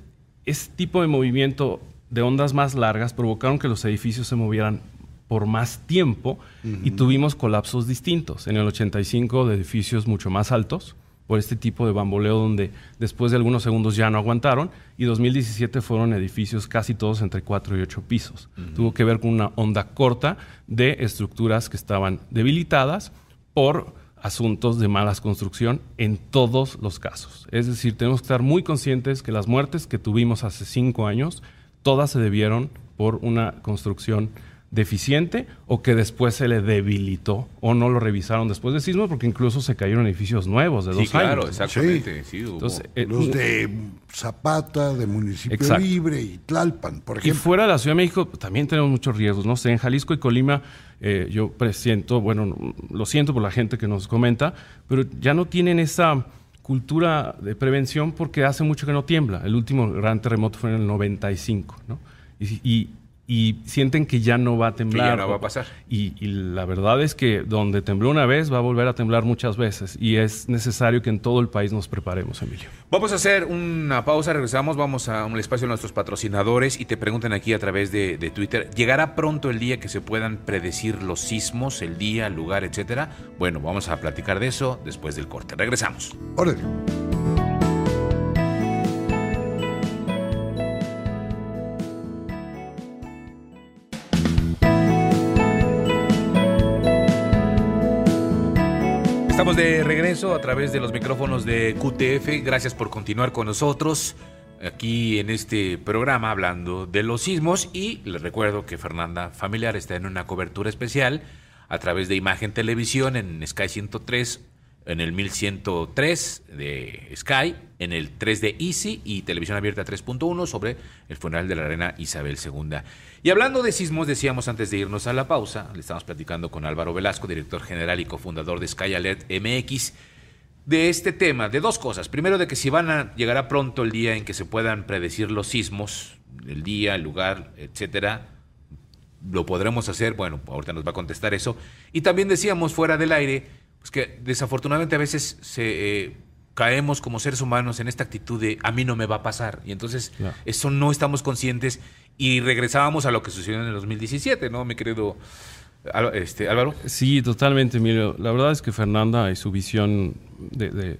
ese tipo de movimiento de ondas más largas provocaron que los edificios se movieran por más tiempo y tuvimos colapsos distintos. En el 85 de edificios mucho más altos, por este tipo de bamboleo donde después de algunos segundos ya no aguantaron y 2017 fueron edificios casi todos entre 4 y 8 pisos. Tuvo que ver con una onda corta de estructuras que estaban debilitadas por asuntos de malas construcción en todos los casos. Es decir, tenemos que estar muy conscientes que las muertes que tuvimos hace 5 años, todas se debieron por una construcción deficiente o que después se le debilitó o no lo revisaron después del sismo porque incluso se cayeron edificios nuevos de dos Sí, claro, años. exactamente. sí, Entonces, eh, Los de Zapata, de Municipio Exacto. Libre y Tlalpan, por Y ejemplo. fuera de la Ciudad de México también tenemos muchos riesgos. No sé, en Jalisco y Colima eh, yo presiento, bueno, lo siento por la gente que nos comenta, pero ya no tienen esa cultura de prevención porque hace mucho que no tiembla. El último gran terremoto fue en el 95, ¿no? Y, y- y sienten que ya no va a temblar. no va a pasar. Y, y, la verdad es que donde tembló una vez va a volver a temblar muchas veces y es necesario que en todo el país nos preparemos, Emilio. Vamos a hacer una pausa, regresamos, vamos a un espacio de nuestros patrocinadores y te preguntan aquí a través de, de Twitter, ¿llegará pronto el día que se puedan predecir los sismos, el día, el lugar, etcétera? Bueno, vamos a platicar de eso después del corte. Regresamos. Órale. Estamos de regreso a través de los micrófonos de QTF. Gracias por continuar con nosotros aquí en este programa hablando de los sismos y les recuerdo que Fernanda Familiar está en una cobertura especial a través de Imagen Televisión en Sky 103, en el 1103 de Sky, en el 3 de Easy y Televisión Abierta 3.1 sobre el funeral de la reina Isabel II. Y hablando de sismos, decíamos antes de irnos a la pausa, le estamos platicando con Álvaro Velasco, director general y cofundador de Sky Alert MX, de este tema, de dos cosas. Primero, de que si van a llegará pronto el día en que se puedan predecir los sismos, el día, el lugar, etcétera. Lo podremos hacer, bueno, ahorita nos va a contestar eso. Y también decíamos fuera del aire, pues que desafortunadamente a veces se eh, caemos como seres humanos en esta actitud de a mí no me va a pasar. Y entonces eso no estamos conscientes y regresábamos a lo que sucedió en el 2017, ¿no, mi querido este, Álvaro? Sí, totalmente, Emilio. La verdad es que Fernanda y su visión de, de,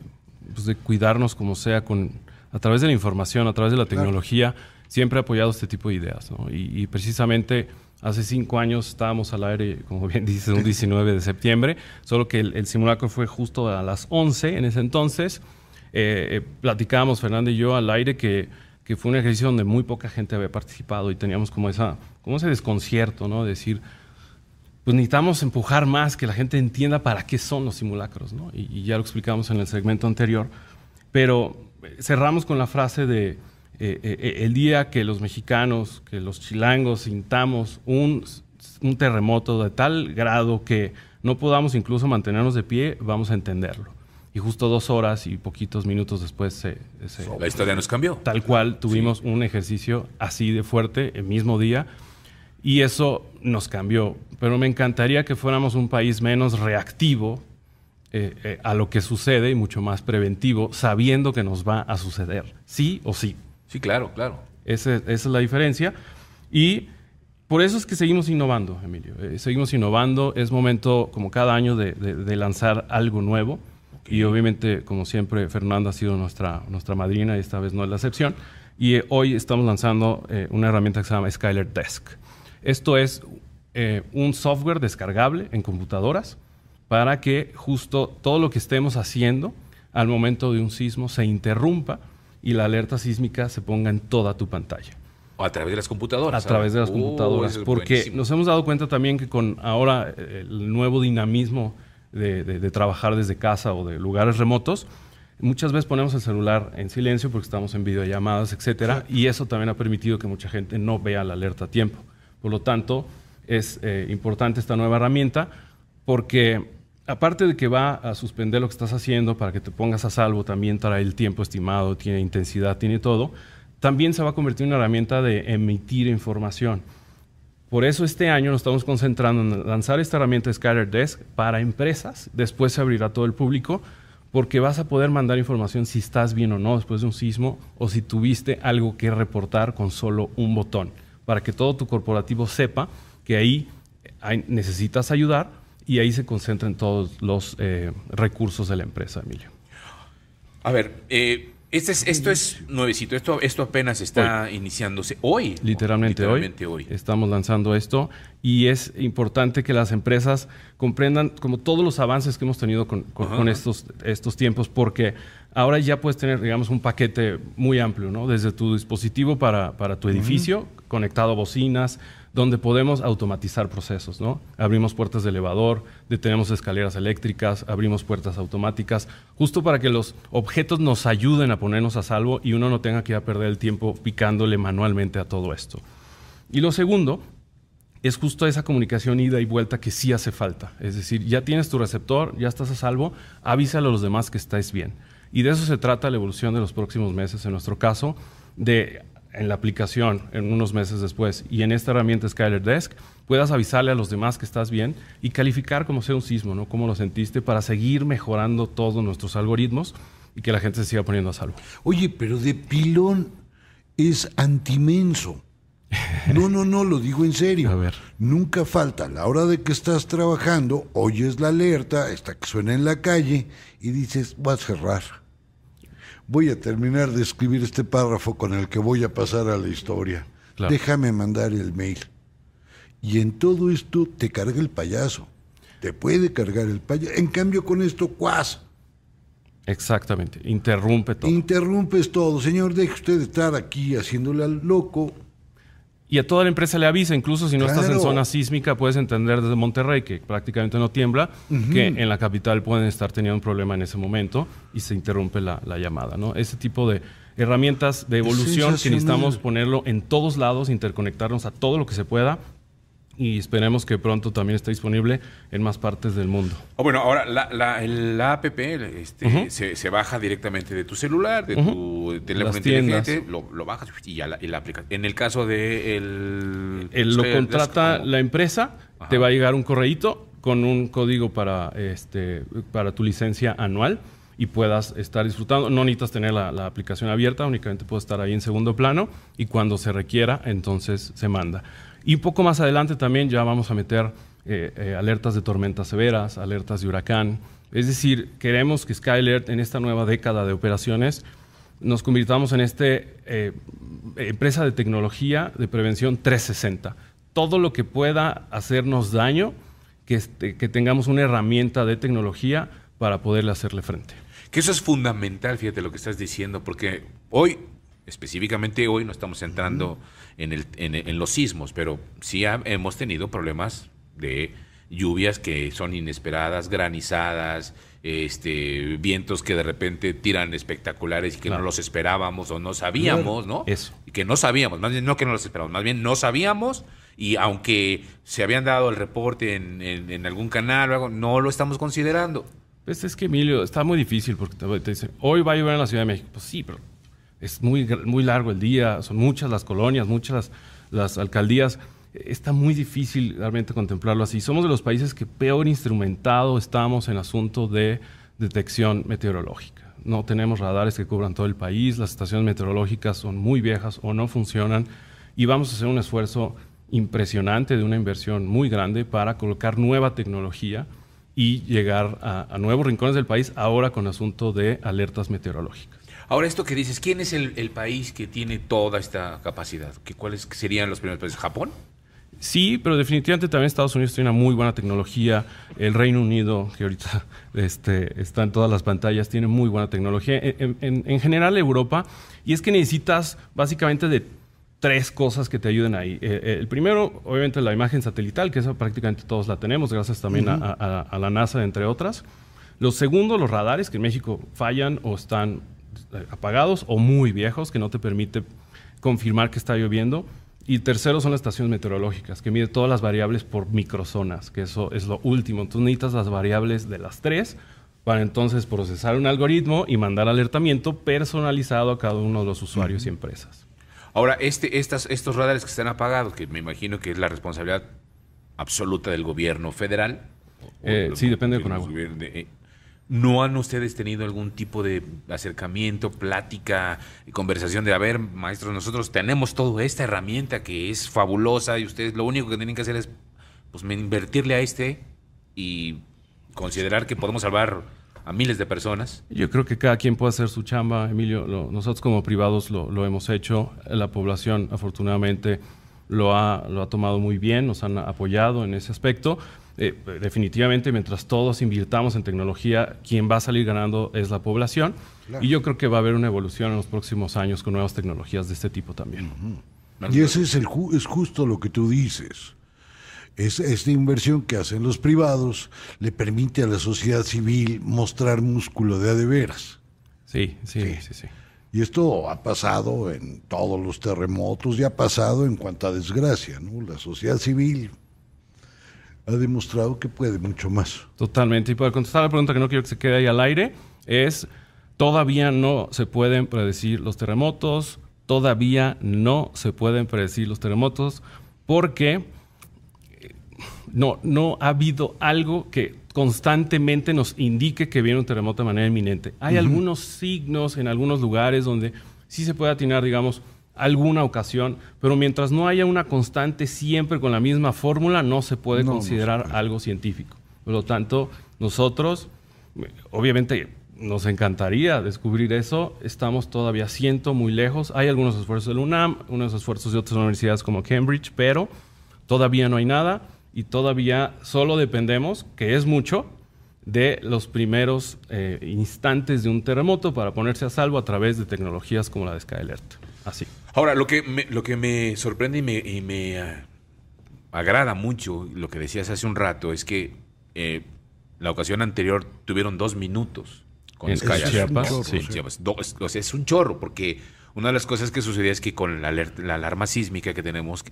pues, de cuidarnos como sea con, a través de la información, a través de la tecnología, siempre ha apoyado este tipo de ideas. ¿no? Y, y precisamente hace cinco años estábamos al aire, como bien dices, un 19 de septiembre, solo que el, simulacro fue justo a las 11 en ese entonces. Eh, eh, platicábamos, Fernanda y yo, al aire que, que fue un ejercicio donde muy poca gente había participado y teníamos como, esa, como ese desconcierto, ¿no? De decir, pues necesitamos empujar más, que la gente entienda para qué son los simulacros, ¿no? Y, y ya lo explicamos en el segmento anterior. Pero cerramos con la frase de eh, eh, eh, el día que los mexicanos, que los chilangos sintamos un, un terremoto de tal grado que no podamos incluso mantenernos de pie, vamos a entenderlo. Y justo dos horas y poquitos minutos después se, se- La historia nos cambió. Tal cual, tuvimos un ejercicio así de fuerte el mismo día y eso nos cambió. Pero me encantaría que fuéramos un país menos reactivo eh, eh, a lo que sucede y mucho más preventivo, sabiendo que nos va a suceder, sí o sí. Sí, claro, claro. Ese- esa es la diferencia. Y por eso es que seguimos innovando, Emilio. Eh, seguimos innovando. Es momento, como cada año, de, de- de lanzar algo nuevo. Y obviamente, como siempre, Fernanda ha sido nuestra, nuestra madrina y esta vez no es la excepción. Y eh, hoy estamos lanzando eh, una herramienta que se llama Skyler Desk. Esto es eh, un software descargable en computadoras para que justo todo lo que estemos haciendo al momento de un sismo se interrumpa y la alerta sísmica se ponga en toda tu pantalla. O a través de las computadoras. A través de las computadoras. es porque buenísimo. nos hemos dado cuenta también que con ahora eh, el nuevo dinamismo de, de- de trabajar desde casa o de lugares remotos, muchas veces ponemos el celular en silencio porque estamos en videollamadas, etcétera, y eso también ha permitido que mucha gente no vea la alerta a tiempo. Por lo tanto, es eh, importante esta nueva herramienta porque aparte de que va a suspender lo que estás haciendo para que te pongas a salvo, también trae el tiempo estimado, tiene intensidad, tiene todo, también se va a convertir en una herramienta de emitir información. Por eso este año nos estamos concentrando en lanzar esta herramienta Skyler Desk para empresas. Después se abrirá a todo el público porque vas a poder mandar información si estás bien o no después de un sismo o si tuviste algo que reportar con solo un botón para que todo tu corporativo sepa que ahí necesitas ayudar y ahí se concentran todos los eh, recursos de la empresa, Emilio. A ver, eh, este es- esto es nuevecito, esto, esto apenas está iniciándose hoy. Literalmente, Literalmente hoy, hoy. estamos lanzando esto y es importante que las empresas comprendan como todos los avances que hemos tenido con, con- Ajá. con estos, estos tiempos porque ahora ya puedes tener, digamos, un paquete muy amplio, ¿no? Desde tu dispositivo para, para tu edificio, conectado a bocinas, donde podemos automatizar procesos, ¿no? Abrimos puertas de elevador, detenemos escaleras eléctricas, abrimos puertas automáticas, justo para que los objetos nos ayuden a ponernos a salvo y uno no tenga que ir a perder el tiempo picándole manualmente a todo esto. Y lo segundo es justo esa comunicación ida y vuelta que sí hace falta. Es decir, ya tienes tu receptor, ya estás a salvo, avísale a los demás que estáis bien. Y de eso se trata la evolución de los próximos meses, en nuestro caso, de en la aplicación en unos meses después y en esta herramienta Skyler Desk puedas avisarle a los demás que estás bien y calificar como sea un sismo, ¿no? Cómo lo sentiste para seguir mejorando todos nuestros algoritmos y que la gente se siga poniendo a salvo. Oye, pero de pilón es antimenso. No, no, no, lo digo en serio. A ver. Nunca falta, a la hora de que estás trabajando, oyes la alerta, esta que suena en la calle, y dices, voy a cerrar. Voy a terminar de escribir este párrafo con el que voy a pasar a la historia. Claro. Déjame mandar el mail. Y en todo esto te carga el payaso. Te puede cargar el payaso. En cambio, con esto, cuas. Exactamente, interrumpe todo. Interrumpes todo. Señor, deje usted de estar aquí haciéndole al loco. Y a toda la empresa le avisa, incluso si no estás en zona sísmica, puedes entender desde Monterrey, que prácticamente no tiembla, que en la capital pueden estar teniendo un problema en ese momento y se interrumpe la, la llamada. ¿no? Ese tipo de herramientas de evolución que necesitamos ponerlo en todos lados, interconectarnos a todo lo que se pueda y esperemos que pronto también esté disponible en más partes del mundo. Ah, bueno, ahora la, la, el- la app este, se, se baja directamente de tu celular, de tu teléfono Las tiendas. inteligente, lo, lo bajas y ya la, y la aplicas. En el caso de el, Él lo contrata la empresa, Ajá. te va a llegar un correíto con un código para, este, para tu licencia anual y puedas estar disfrutando. No necesitas tener la, la aplicación abierta, únicamente puedes estar ahí en segundo plano y cuando se requiera, entonces se manda. Y un poco más adelante también ya vamos a meter eh, eh, alertas de tormentas severas, alertas de huracán. Es decir, queremos que SkyAlert en esta nueva década de operaciones nos convirtamos en este eh, empresa de tecnología de prevención 360. Todo lo que pueda hacernos daño, que, este- que tengamos una herramienta de tecnología para poderle hacerle frente. Que eso es fundamental, fíjate lo que estás diciendo, porque hoy, específicamente hoy, no estamos entrando en, el, en, en los sismos, pero sí ha- hemos tenido problemas de lluvias que son inesperadas, granizadas, este, vientos que de repente tiran espectaculares y que Claro. no los esperábamos o no sabíamos, ¿no? Eso. Y que no sabíamos, más bien no que no los esperábamos, más bien no sabíamos y aunque se habían dado el reporte en, en- en algún canal o algo, no lo estamos considerando. Pues es que, Emilio, está muy difícil porque te, te dicen, hoy va a llover en la Ciudad de México. Pues sí, pero es muy, muy largo el día, son muchas las colonias, muchas las, alcaldías. Está muy difícil realmente contemplarlo así. Somos de los países que peor instrumentado estamos en asunto de detección meteorológica. No tenemos radares que cubran todo el país, las estaciones meteorológicas son muy viejas o no funcionan y vamos a hacer un esfuerzo impresionante de una inversión muy grande para colocar nueva tecnología y llegar a nuevos rincones del país ahora con asunto de alertas meteorológicas. Ahora, esto que dices, ¿quién es el, el país que tiene toda esta capacidad? ¿Qué, ¿Cuáles serían los primeros países? ¿Japón? Sí, pero definitivamente también Estados Unidos tiene una muy buena tecnología. El Reino Unido, que ahorita este, está en todas las pantallas, tiene muy buena tecnología. En, en- en general Europa, y es que necesitas básicamente de tres cosas que te ayuden ahí. Eh, eh, el primero, obviamente, la imagen satelital, que esa prácticamente todos la tenemos, gracias también a, a- a la NASA, entre otras. Lo segundo, los radares, que en México fallan o están apagados o muy viejos, que no te permite confirmar que está lloviendo. Y tercero son las estaciones meteorológicas, que mide todas las variables por microzonas, que eso es lo último. Tú necesitas las variables de las tres para entonces procesar un algoritmo y mandar alertamiento personalizado a cada uno de los usuarios y empresas. Ahora, este, estas, estos radares que están apagados, que me imagino que es la responsabilidad absoluta del gobierno federal. Eh, sí, depende de Conagua. de- ¿No han ustedes tenido algún tipo de acercamiento, plática, conversación de, a ver, maestros, nosotros tenemos toda esta herramienta que es fabulosa y ustedes lo único que tienen que hacer es pues, invertirle a este y considerar que podemos salvar a miles de personas? Yo creo que cada quien puede hacer su chamba, Emilio. Nosotros como privados lo, lo hemos hecho. La población, afortunadamente, lo ha, lo ha tomado muy bien, nos han apoyado en ese aspecto. Eh, definitivamente, mientras todos invirtamos en tecnología, quien va a salir ganando es la población. Y yo creo que va a haber una evolución en los próximos años con nuevas tecnologías de este tipo también. Y ese es, el, ju- es justo lo que tú dices. Es, esta inversión que hacen los privados le permite a la sociedad civil mostrar músculo de a de veras. Sí, sí, sí, sí. Y esto ha pasado en todos los terremotos y ha pasado en cuanto a desgracia. ¿no? La sociedad civil ha demostrado que puede mucho más. Totalmente. Y para contestar la pregunta que no quiero que se quede ahí al aire, es todavía no se pueden predecir los terremotos, todavía no se pueden predecir los terremotos porque eh, no, no ha habido algo que constantemente nos indique que viene un terremoto de manera inminente. Hay algunos signos en algunos lugares donde sí se puede atinar, digamos, alguna ocasión, pero mientras no haya una constante siempre con la misma fórmula, no se puede considerar algo científico. Por lo tanto, nosotros, obviamente, nos encantaría descubrir eso. Estamos todavía siento muy lejos. Hay algunos esfuerzos del UNAM, unos esfuerzos de otras universidades como Cambridge, pero todavía no hay nada y todavía solo dependemos, que es mucho, de los primeros eh, instantes de un terremoto para ponerse a salvo a través de tecnologías como la de Skyalert. Así. Ahora, lo que me, lo que me sorprende y me, ah, agrada mucho, lo que decías hace un rato, es que eh, la ocasión anterior tuvieron dos minutos con En Sky Chiapas, Alert. sí. Chiapas. Es, o sea, es un chorro, porque una de las cosas que sucedía es que con la, alerta- la alarma sísmica que tenemos,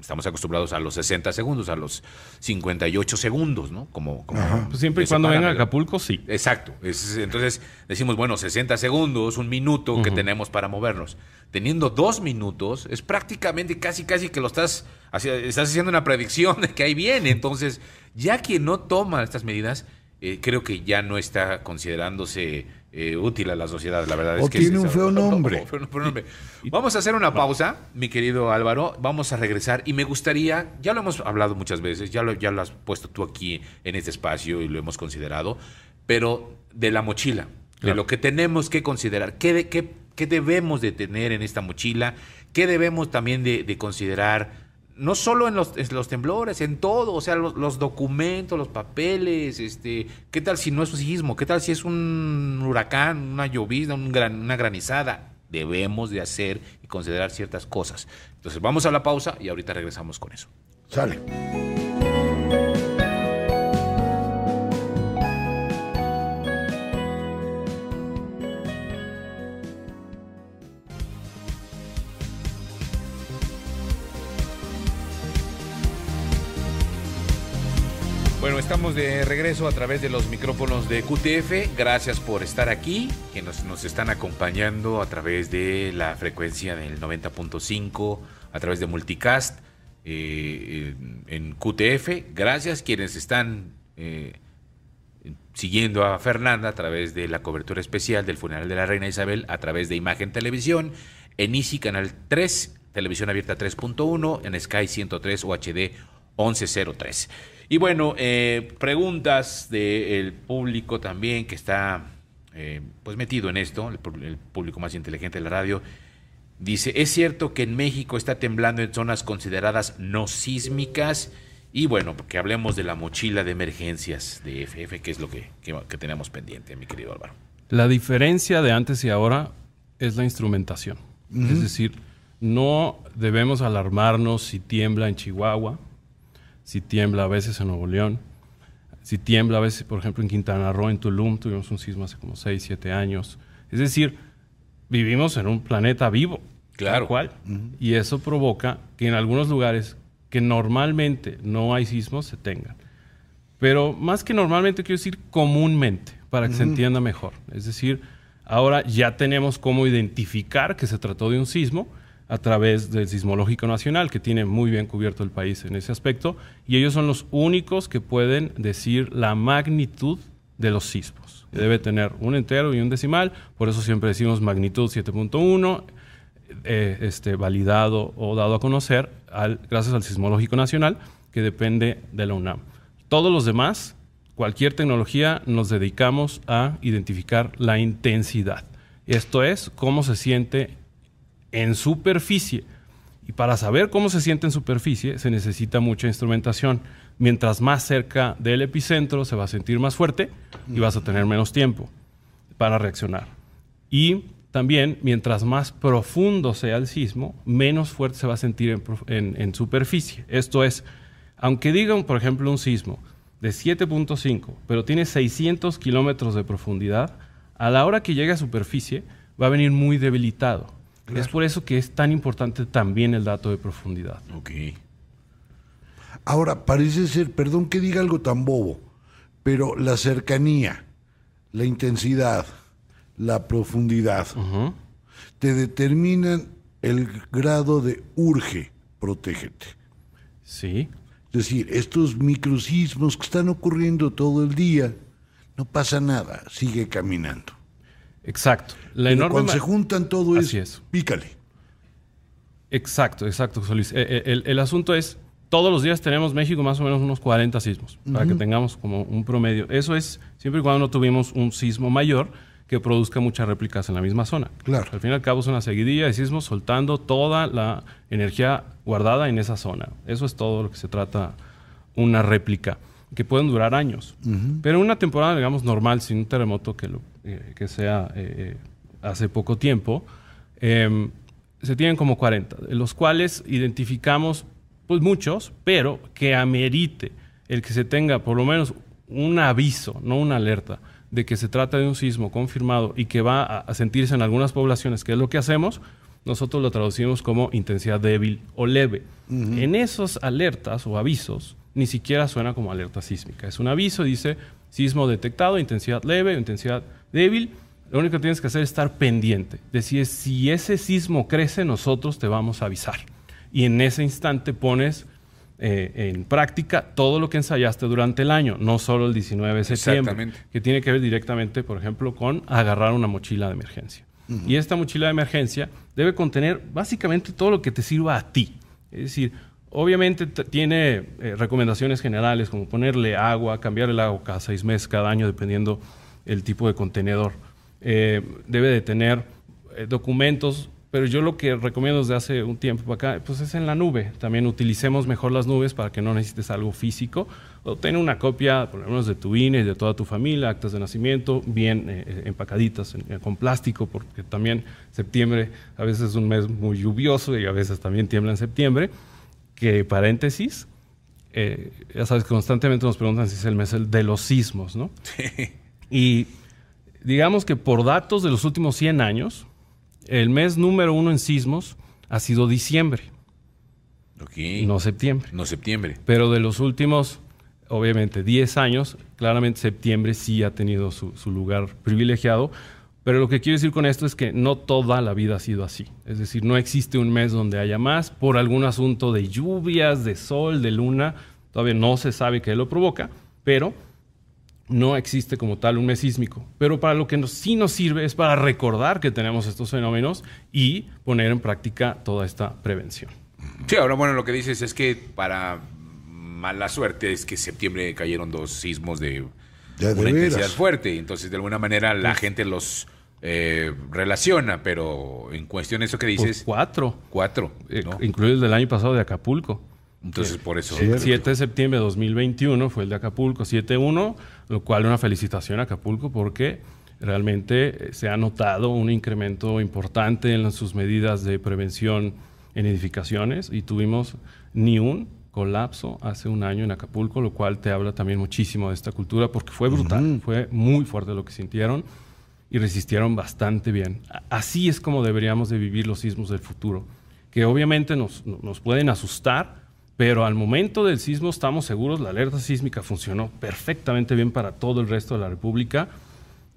estamos acostumbrados a los 60 segundos, a los 58 segundos, ¿no? Como, como Pues siempre y cuando venga. Acapulco, sí. Exacto. Es- entonces decimos, bueno, 60 segundos, un minuto que tenemos para movernos. Teniendo dos minutos, es prácticamente casi, casi que lo estás, estás haciendo una predicción de que ahí viene. Entonces, ya quien no toma estas medidas, eh, creo que ya no está considerándose eh, útil a la sociedad. La verdad O es que tiene un feo nombre. Vamos a hacer una pausa, mi querido Álvaro. Vamos a regresar y me gustaría, ya lo hemos hablado muchas veces, ya lo, ya lo has puesto tú aquí en este espacio y lo hemos considerado, pero de la mochila, de lo que tenemos que considerar, qué, de- qué, qué debemos de tener en esta mochila, qué debemos también de, de considerar, no solo en los, los temblores, en todo, o sea, los, los documentos, los papeles, este, qué tal si no es un sismo, qué tal si es un huracán, una llovizna, una granizada, debemos de hacer y considerar ciertas cosas. Entonces vamos a la pausa y ahorita regresamos con eso. Sale. Estamos de regreso a través de los micrófonos de QTF. Gracias por estar aquí, que nos, nos están acompañando a través de la frecuencia del 90.5, a través de Multicast eh, en, en QTF. Gracias quienes están eh, siguiendo a Fernanda a través de la cobertura especial del funeral de la reina Isabel, a través de Imagen Televisión, en ICI Canal 3, Televisión Abierta 3.1, en Sky 103 UHD 1103. Y bueno, eh, preguntas del público también que está eh, pues metido en esto, el, público más inteligente de la radio. Dice, ¿es cierto que en México está temblando en zonas consideradas no sísmicas? Y bueno, que hablemos de la mochila de emergencias de FF, que es lo que, que, que tenemos pendiente, mi querido Álvaro. La diferencia de antes y ahora es la instrumentación. Es decir, no debemos alarmarnos si tiembla en Chihuahua, si tiembla a veces en Nuevo León, si tiembla a veces, por ejemplo, en Quintana Roo, en Tulum, tuvimos un sismo hace como 6, 7 años. Es decir, vivimos en un planeta vivo, Claro. cual. Y eso provoca que en algunos lugares que normalmente no hay sismos se tengan. Pero más que normalmente, quiero decir comúnmente, para que se entienda mejor. Es decir, ahora ya tenemos cómo identificar que se trató de un sismo a través del Sismológico Nacional, que tiene muy bien cubierto el país en ese aspecto, y ellos son los únicos que pueden decir la magnitud de los sismos. Debe tener un entero y un decimal, por eso siempre decimos magnitud 7.1, eh, este, validado o dado a conocer al- gracias al Sismológico Nacional, que depende de la UNAM. Todos los demás, cualquier tecnología, nos dedicamos a identificar la intensidad. Esto es cómo se siente en superficie. Y para saber cómo se siente en superficie se necesita mucha instrumentación. Mientras más cerca del epicentro se va a sentir más fuerte y vas a tener menos tiempo para reaccionar. Y también, mientras más profundo sea el sismo, menos fuerte se va a sentir en, superficie. Esto es, aunque digan, por ejemplo, un sismo de 7.5, pero tiene 600 kilómetros de profundidad, a la hora que llegue a superficie va a venir muy debilitado. Es por eso que es tan importante también el dato de profundidad. Ok. Ahora, parece ser, perdón que diga algo tan bobo, pero la cercanía, la intensidad, la profundidad, te determinan el grado de urge, protégete. Sí. Es decir, estos microsismos que están ocurriendo todo el día, no pasa nada, sigue caminando. Exacto. La enorme cuando se juntan todo Así eso, es. pícale. Exacto, exacto, José Luis. Eh, eh, El, el asunto es, todos los días tenemos México más o menos unos 40 sismos, para que tengamos como un promedio. Eso es siempre y cuando no tuvimos un sismo mayor que produzca muchas réplicas en la misma zona. Claro. Al fin y al cabo es una seguidilla de sismos soltando toda la energía guardada en esa zona. Eso es todo lo que se trata una réplica, que pueden durar años. Pero una temporada, digamos, normal, sin un terremoto que, lo- eh, que sea eh, eh, hace poco tiempo, em, se tienen como 40, de los cuales identificamos pues muchos, pero que amerite el que se tenga por lo menos un aviso, no una alerta, de que se trata de un sismo confirmado y que va a, a sentirse en algunas poblaciones, que es lo que hacemos, nosotros lo traducimos como intensidad débil o leve. En esos alertas o avisos, ni siquiera suena como alerta sísmica. Es un aviso, dice sismo detectado, intensidad leve intensidad débil. Lo único que tienes que hacer es estar pendiente. Decir, si ese sismo crece, nosotros te vamos a avisar. Y en ese instante pones eh, en práctica todo lo que ensayaste durante el año, no solo el 19 de septiembre, que tiene que ver directamente, por ejemplo, con agarrar una mochila de emergencia. Y esta mochila de emergencia debe contener básicamente todo lo que te sirva a ti. Es decir, obviamente tiene eh, recomendaciones generales como ponerle agua, cambiar el agua cada seis meses, cada año, dependiendo el tipo de contenedor. Eh, debe de tener eh, documentos, pero yo lo que recomiendo desde hace un tiempo para acá, pues es en la nube. También utilicemos mejor las nubes para que no necesites algo físico. O ten una copia, por lo menos de tu INE de toda tu familia, actas de nacimiento, bien eh, eh, empacaditas en- eh, con plástico, porque también septiembre a veces es un mes muy lluvioso y a veces también tiembla en septiembre. Que paréntesis, eh, ya sabes, constantemente nos preguntan si es el mes el de los sismos, ¿no? Y digamos que por datos de los últimos 100 años, el mes número uno en sismos ha sido diciembre, Ok. no septiembre. No septiembre. Pero de los últimos, obviamente, 10 años, claramente septiembre sí ha tenido su, su lugar privilegiado. Pero lo que quiero decir con esto es que no toda la vida ha sido así. Es decir, no existe un mes donde haya más por algún asunto de lluvias, de sol, de luna. Todavía no se sabe qué lo provoca, pero no existe como tal un mes sísmico. Pero para lo que nos- sí nos sirve es para recordar que tenemos estos fenómenos y poner en práctica toda esta prevención. Sí, ahora bueno, lo que dices es que para mala suerte es que en septiembre cayeron dos sismos de Ya de una intensidad fuerte. Entonces, de alguna manera, la gente los eh, relaciona, pero en cuestión de eso que Pues dices, cuatro. cuatro. Eh, ¿no? incluido el del año pasado de Acapulco. Entonces, por eso. El 7 de septiembre de 2021 fue el de Acapulco 7-1, lo cual una felicitación a Acapulco porque realmente eh, se ha notado un incremento importante en sus medidas de prevención en edificaciones y tuvimos ni un colapso hace un año en Acapulco, lo cual te habla también muchísimo de esta cultura porque fue brutal, fue muy fuerte lo que sintieron y resistieron bastante bien. Así es como deberíamos de vivir los sismos del futuro, que obviamente nos, no- nos pueden asustar, pero al momento del sismo estamos seguros, la alerta sísmica funcionó perfectamente bien para todo el resto de la República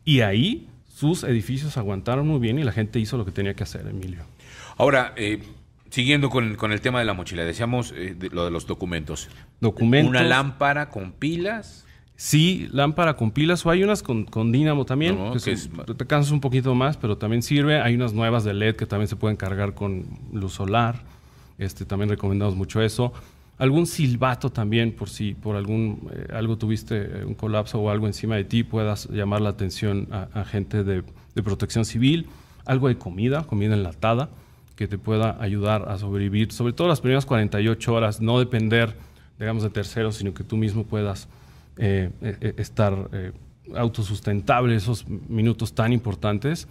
y ahí sus edificios aguantaron muy bien y la gente hizo lo que tenía que hacer, Emilio. Ahora, eh, siguiendo con, con el tema de la mochila, decíamos eh, de- lo de los documentos. Documentos. Una lámpara con pilas. Sí, lámpara con pilas o hay unas con, con dínamo también, No, que son- te cansas un poquito más, pero también sirve. Hay unas nuevas de LED que también se pueden cargar con luz solar. Este, también recomendamos mucho eso. Algún silbato también, por si por algún eh, algo tuviste eh, un colapso o algo encima de ti, puedas llamar la atención a, a gente de, de protección civil. Algo de comida, comida enlatada, que te pueda ayudar a sobrevivir, sobre todo las primeras 48 horas, no depender, digamos, de terceros, sino que tú mismo puedas eh, eh, estar eh, autosustentable esos minutos tan importantes.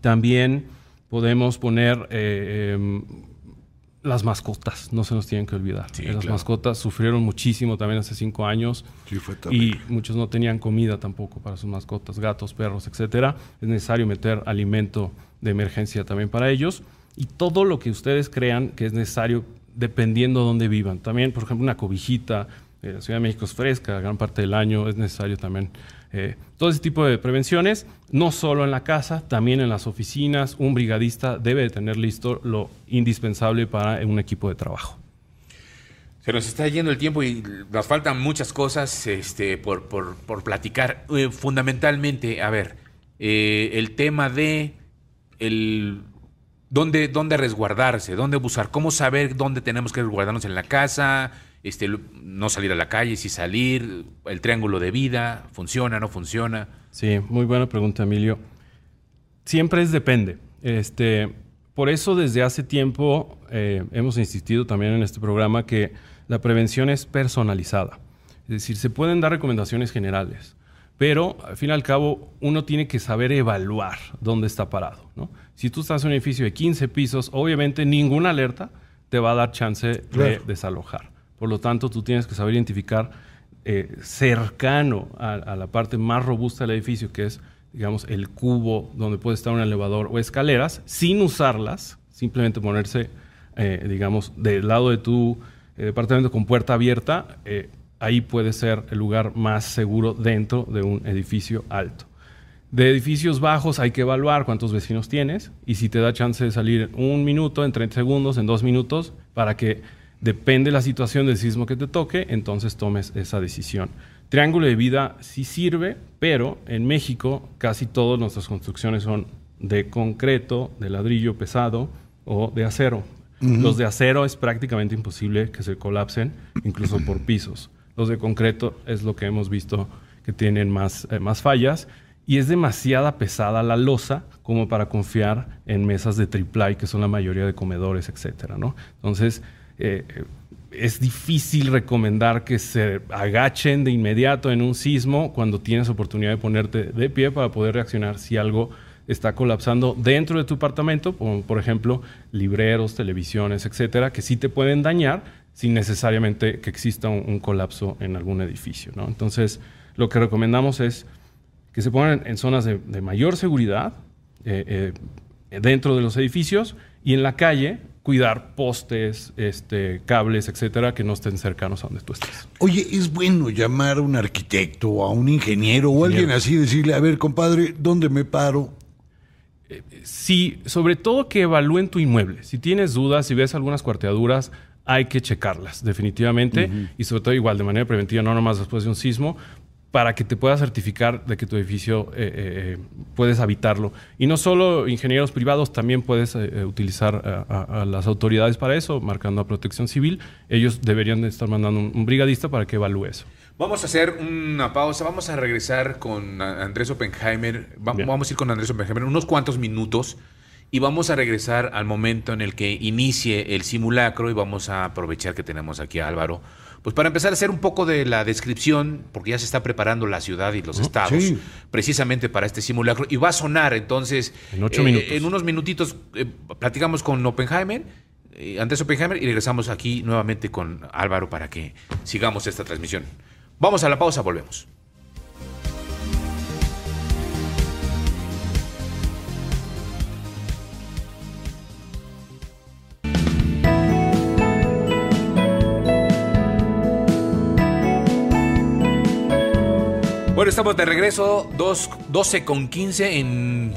También podemos poner eh, em, las mascotas, no se nos tienen que olvidar. Sí, Eh, las claro. mascotas sufrieron muchísimo también hace cinco años Sí, fue y muchos no tenían comida tampoco para sus mascotas, gatos, perros, etcétera. Es necesario meter alimento de emergencia también para ellos y todo lo que ustedes crean que es necesario dependiendo de dónde vivan. También, por ejemplo, una cobijita. La Ciudad de México es fresca, gran parte del año es necesario también Eh, todo ese tipo de prevenciones, no solo en la casa, también en las oficinas, un brigadista debe tener listo lo indispensable para un equipo de trabajo. Se nos está yendo el tiempo y nos faltan muchas cosas este, por, por, platicar. Eh, fundamentalmente, a ver, eh, el tema de el dónde, dónde resguardarse, dónde buscar, cómo saber dónde tenemos que resguardarnos en la casa, este, no salir a la calle, si salir, el triángulo de vida, funciona, no funciona. Sí, muy buena pregunta, Emilio. Siempre es depende. Este, por eso desde hace tiempo eh, hemos insistido también en este programa que la prevención es personalizada. Es decir, se pueden dar recomendaciones generales, pero al fin y al cabo uno tiene que saber evaluar dónde está parado. Si tú estás en un edificio de 15 pisos, obviamente ninguna alerta te va a dar chance de desalojar. Por lo tanto, tú tienes que saber identificar eh, cercano a, la parte más robusta del edificio, que es, digamos, el cubo donde puede estar un elevador o escaleras, sin usarlas, simplemente ponerse, eh, digamos, del lado de tu eh, departamento con puerta abierta, ahí puede ser el lugar más seguro dentro de un edificio alto. De edificios bajos hay que evaluar cuántos vecinos tienes y si te da chance de salir un minuto, en 30 segundos, en dos minutos, para que depende la situación del sismo que te toque, entonces tomes esa decisión. Triángulo de vida sí sirve, pero en México casi todas nuestras construcciones son de concreto, de ladrillo pesado o de acero. Los de acero es prácticamente imposible que se colapsen, incluso por pisos. Los de concreto es lo que hemos visto que tienen más, eh, más fallas y es demasiada pesada la losa como para confiar en mesas de triple que son la mayoría de comedores, etcétera, ¿no? Entonces, eh, es difícil recomendar que se agachen de inmediato en un sismo cuando tienes oportunidad de ponerte de pie para poder reaccionar si algo está colapsando dentro de tu apartamento, por ejemplo libreros, televisiones, etcétera, que sí te pueden dañar sin necesariamente que exista un, colapso en algún edificio. Entonces, lo que recomendamos es que se pongan en zonas de, mayor seguridad eh, eh, dentro de los edificios y en la calle cuidar postes, este, cables, etcétera, que no estén cercanos a donde tú estés. Oye, es bueno llamar a un arquitecto, o a un ingeniero o alguien así, decirle, a ver, compadre, ¿dónde me paro? sí, sobre todo que evalúen tu inmueble. Si tienes dudas, si ves algunas cuarteaduras, hay que checarlas, definitivamente. Y sobre todo igual, de manera preventiva, no nomás después de un sismo, para que te puedas certificar de que tu edificio eh, eh, puedes habitarlo. Y no solo ingenieros privados, también puedes eh, utilizar a, las autoridades para eso, marcando a protección civil. Ellos deberían estar mandando un brigadista para que evalúe eso. Vamos a hacer una pausa, vamos a regresar con Andrés Oppenheimer, vamos a ir con Andrés Oppenheimer unos cuantos minutos y vamos a regresar al momento en el que inicie el simulacro y vamos a aprovechar que tenemos aquí a Álvaro, pues para empezar a hacer un poco de la descripción, porque ya se está preparando la ciudad y los estados precisamente para este simulacro y va a sonar entonces en, ocho minutos. en unos minutitos eh, platicamos con Oppenheimer. Eh, Andrés Oppenheimer y regresamos aquí nuevamente con Álvaro para que sigamos esta transmisión. Vamos a la pausa, volvemos. Bueno, estamos de regreso, 12 con 15 en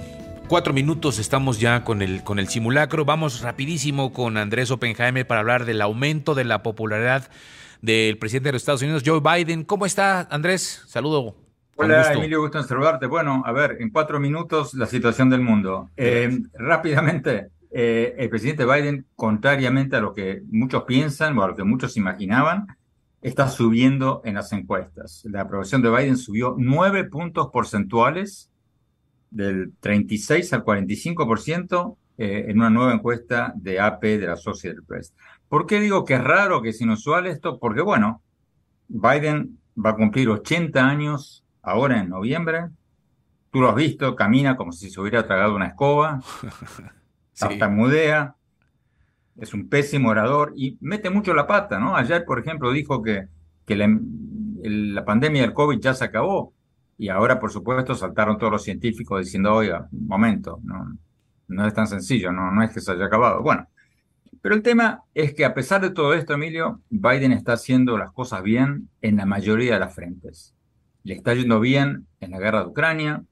cuatro minutos estamos ya con el, con el simulacro. Vamos rapidísimo con Andrés Oppenheimer para hablar del aumento de la popularidad del presidente de los Estados Unidos, Joe Biden. ¿Cómo está, Andrés? Saludo. Hola, Emilio, gusto en saludarte. Bueno, a ver, en cuatro minutos la situación del mundo. Eh, rápidamente, eh, el presidente Biden, contrariamente a lo que muchos piensan o a lo que muchos imaginaban, está subiendo en las encuestas. La aprobación de Biden subió nueve puntos porcentuales del 36 al 45% eh, en una nueva encuesta de AP de la Associated Press. ¿Por qué digo que es raro, que es inusual esto? Porque, bueno, Biden va a cumplir 80 años ahora en noviembre. Tú lo has visto, camina como si se hubiera tragado una escoba, tartamudea, es un pésimo orador y mete mucho la pata, ¿no? Ayer, por ejemplo, dijo que, que la, pandemia del COVID ya se acabó y ahora, por supuesto, saltaron todos los científicos diciendo, oiga, un momento, no, no es tan sencillo, no, no es que se haya acabado. Bueno, pero el tema es que a pesar de todo esto, Emilio, Biden está haciendo las cosas bien en la mayoría de las frentes. le está yendo bien en la guerra de Ucrania,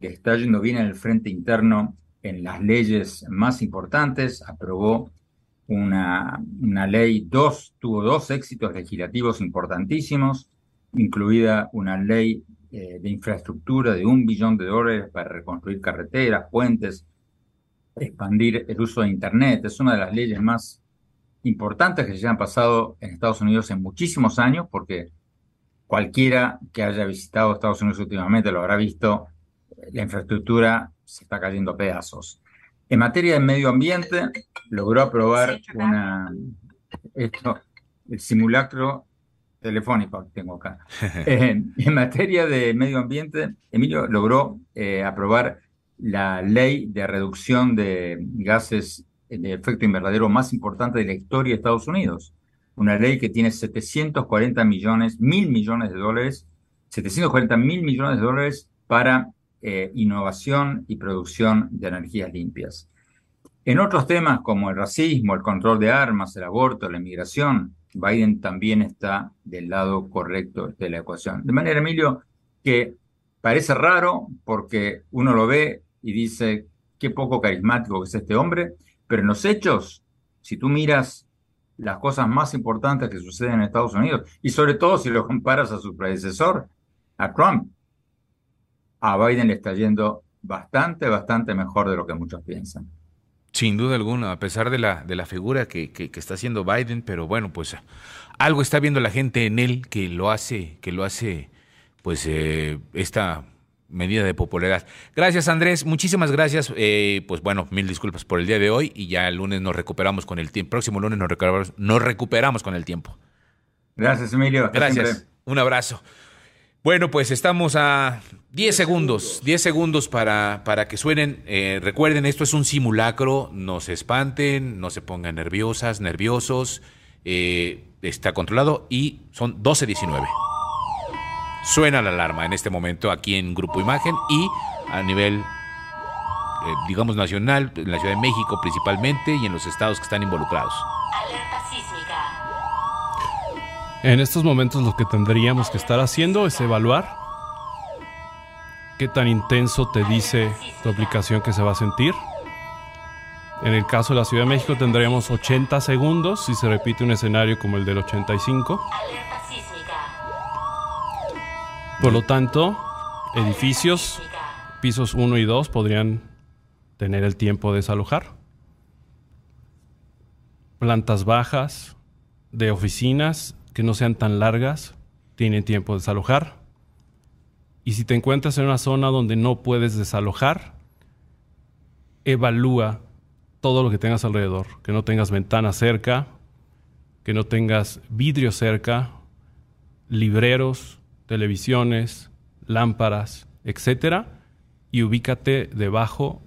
le está yendo bien en el frente interno en las leyes más importantes, aprobó una, una ley, dos, tuvo dos éxitos legislativos importantísimos, incluida una ley eh, de infraestructura de un billón de dólares para reconstruir carreteras, puentes, expandir el uso de Internet. Es una de las leyes más importantes que se han pasado en Estados Unidos en muchísimos años, porque cualquiera que haya visitado Estados Unidos últimamente lo habrá visto, la infraestructura se está cayendo a pedazos. En materia de medio ambiente, logró aprobar una, esto, el simulacro telefónico que tengo acá. Eh, en materia de medio ambiente, Emilio logró eh, aprobar la ley de reducción de gases de efecto invernadero más importante de la historia de Estados Unidos. Una ley que tiene 740 millones, mil millones de dólares, 740 mil millones de dólares para eh, innovación y producción de energías limpias. En otros temas como el racismo, el control de armas, el aborto, la inmigración, Biden también está del lado correcto de la ecuación. De manera, Emilio, que parece raro porque uno lo ve y dice qué poco carismático es este hombre, pero en los hechos, si tú miras las cosas más importantes que suceden en Estados Unidos, y sobre todo si lo comparas a su predecesor, a Trump, a Biden le está yendo bastante, bastante mejor de lo que muchos piensan. Sin duda alguna, a pesar de la, de la figura que, que, está haciendo Biden, pero bueno, pues algo está viendo la gente en él que lo hace, que lo hace, pues eh, esta medida de popularidad. Gracias Andrés, muchísimas gracias. Eh, pues bueno, mil disculpas por el día de hoy y ya el lunes nos recuperamos con el tiempo. Próximo lunes nos recuperamos, nos recuperamos con el tiempo. Gracias Emilio. Gracias. Un abrazo. Bueno, pues estamos a 10 segundos, 10 segundos para, para que suenen. Eh, recuerden, esto es un simulacro, no se espanten, no se pongan nerviosas, nerviosos. Eh, está controlado y son 12.19. Suena la alarma en este momento aquí en Grupo Imagen y a nivel, eh, digamos, nacional, en la Ciudad de México principalmente y en los estados que están involucrados. En estos momentos lo que tendríamos que estar haciendo es evaluar qué tan intenso te dice tu aplicación que se va a sentir. En el caso de la Ciudad de México tendríamos 80 segundos si se repite un escenario como el del 85. Por lo tanto, edificios, pisos 1 y 2 podrían tener el tiempo de desalojar. Plantas bajas de oficinas que no sean tan largas, tienen tiempo de desalojar. Y si te encuentras en una zona donde no puedes desalojar, evalúa todo lo que tengas alrededor, que no tengas ventanas cerca, que no tengas vidrio cerca, libreros, televisiones, lámparas, etcétera, y ubícate debajo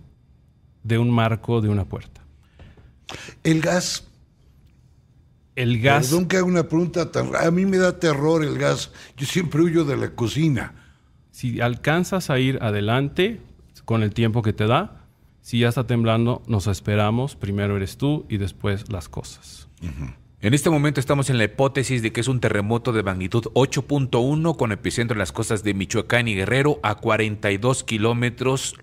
de un marco de una puerta. El gas el gas. Perdón que haga una pregunta tan. A mí me da terror el gas. Yo siempre huyo de la cocina. Si alcanzas a ir adelante con el tiempo que te da, si ya está temblando, nos esperamos. Primero eres tú y después las cosas. En este momento estamos en la hipótesis de que es un terremoto de magnitud 8.1 con epicentro en las costas de Michoacán y Guerrero a 42 kilómetros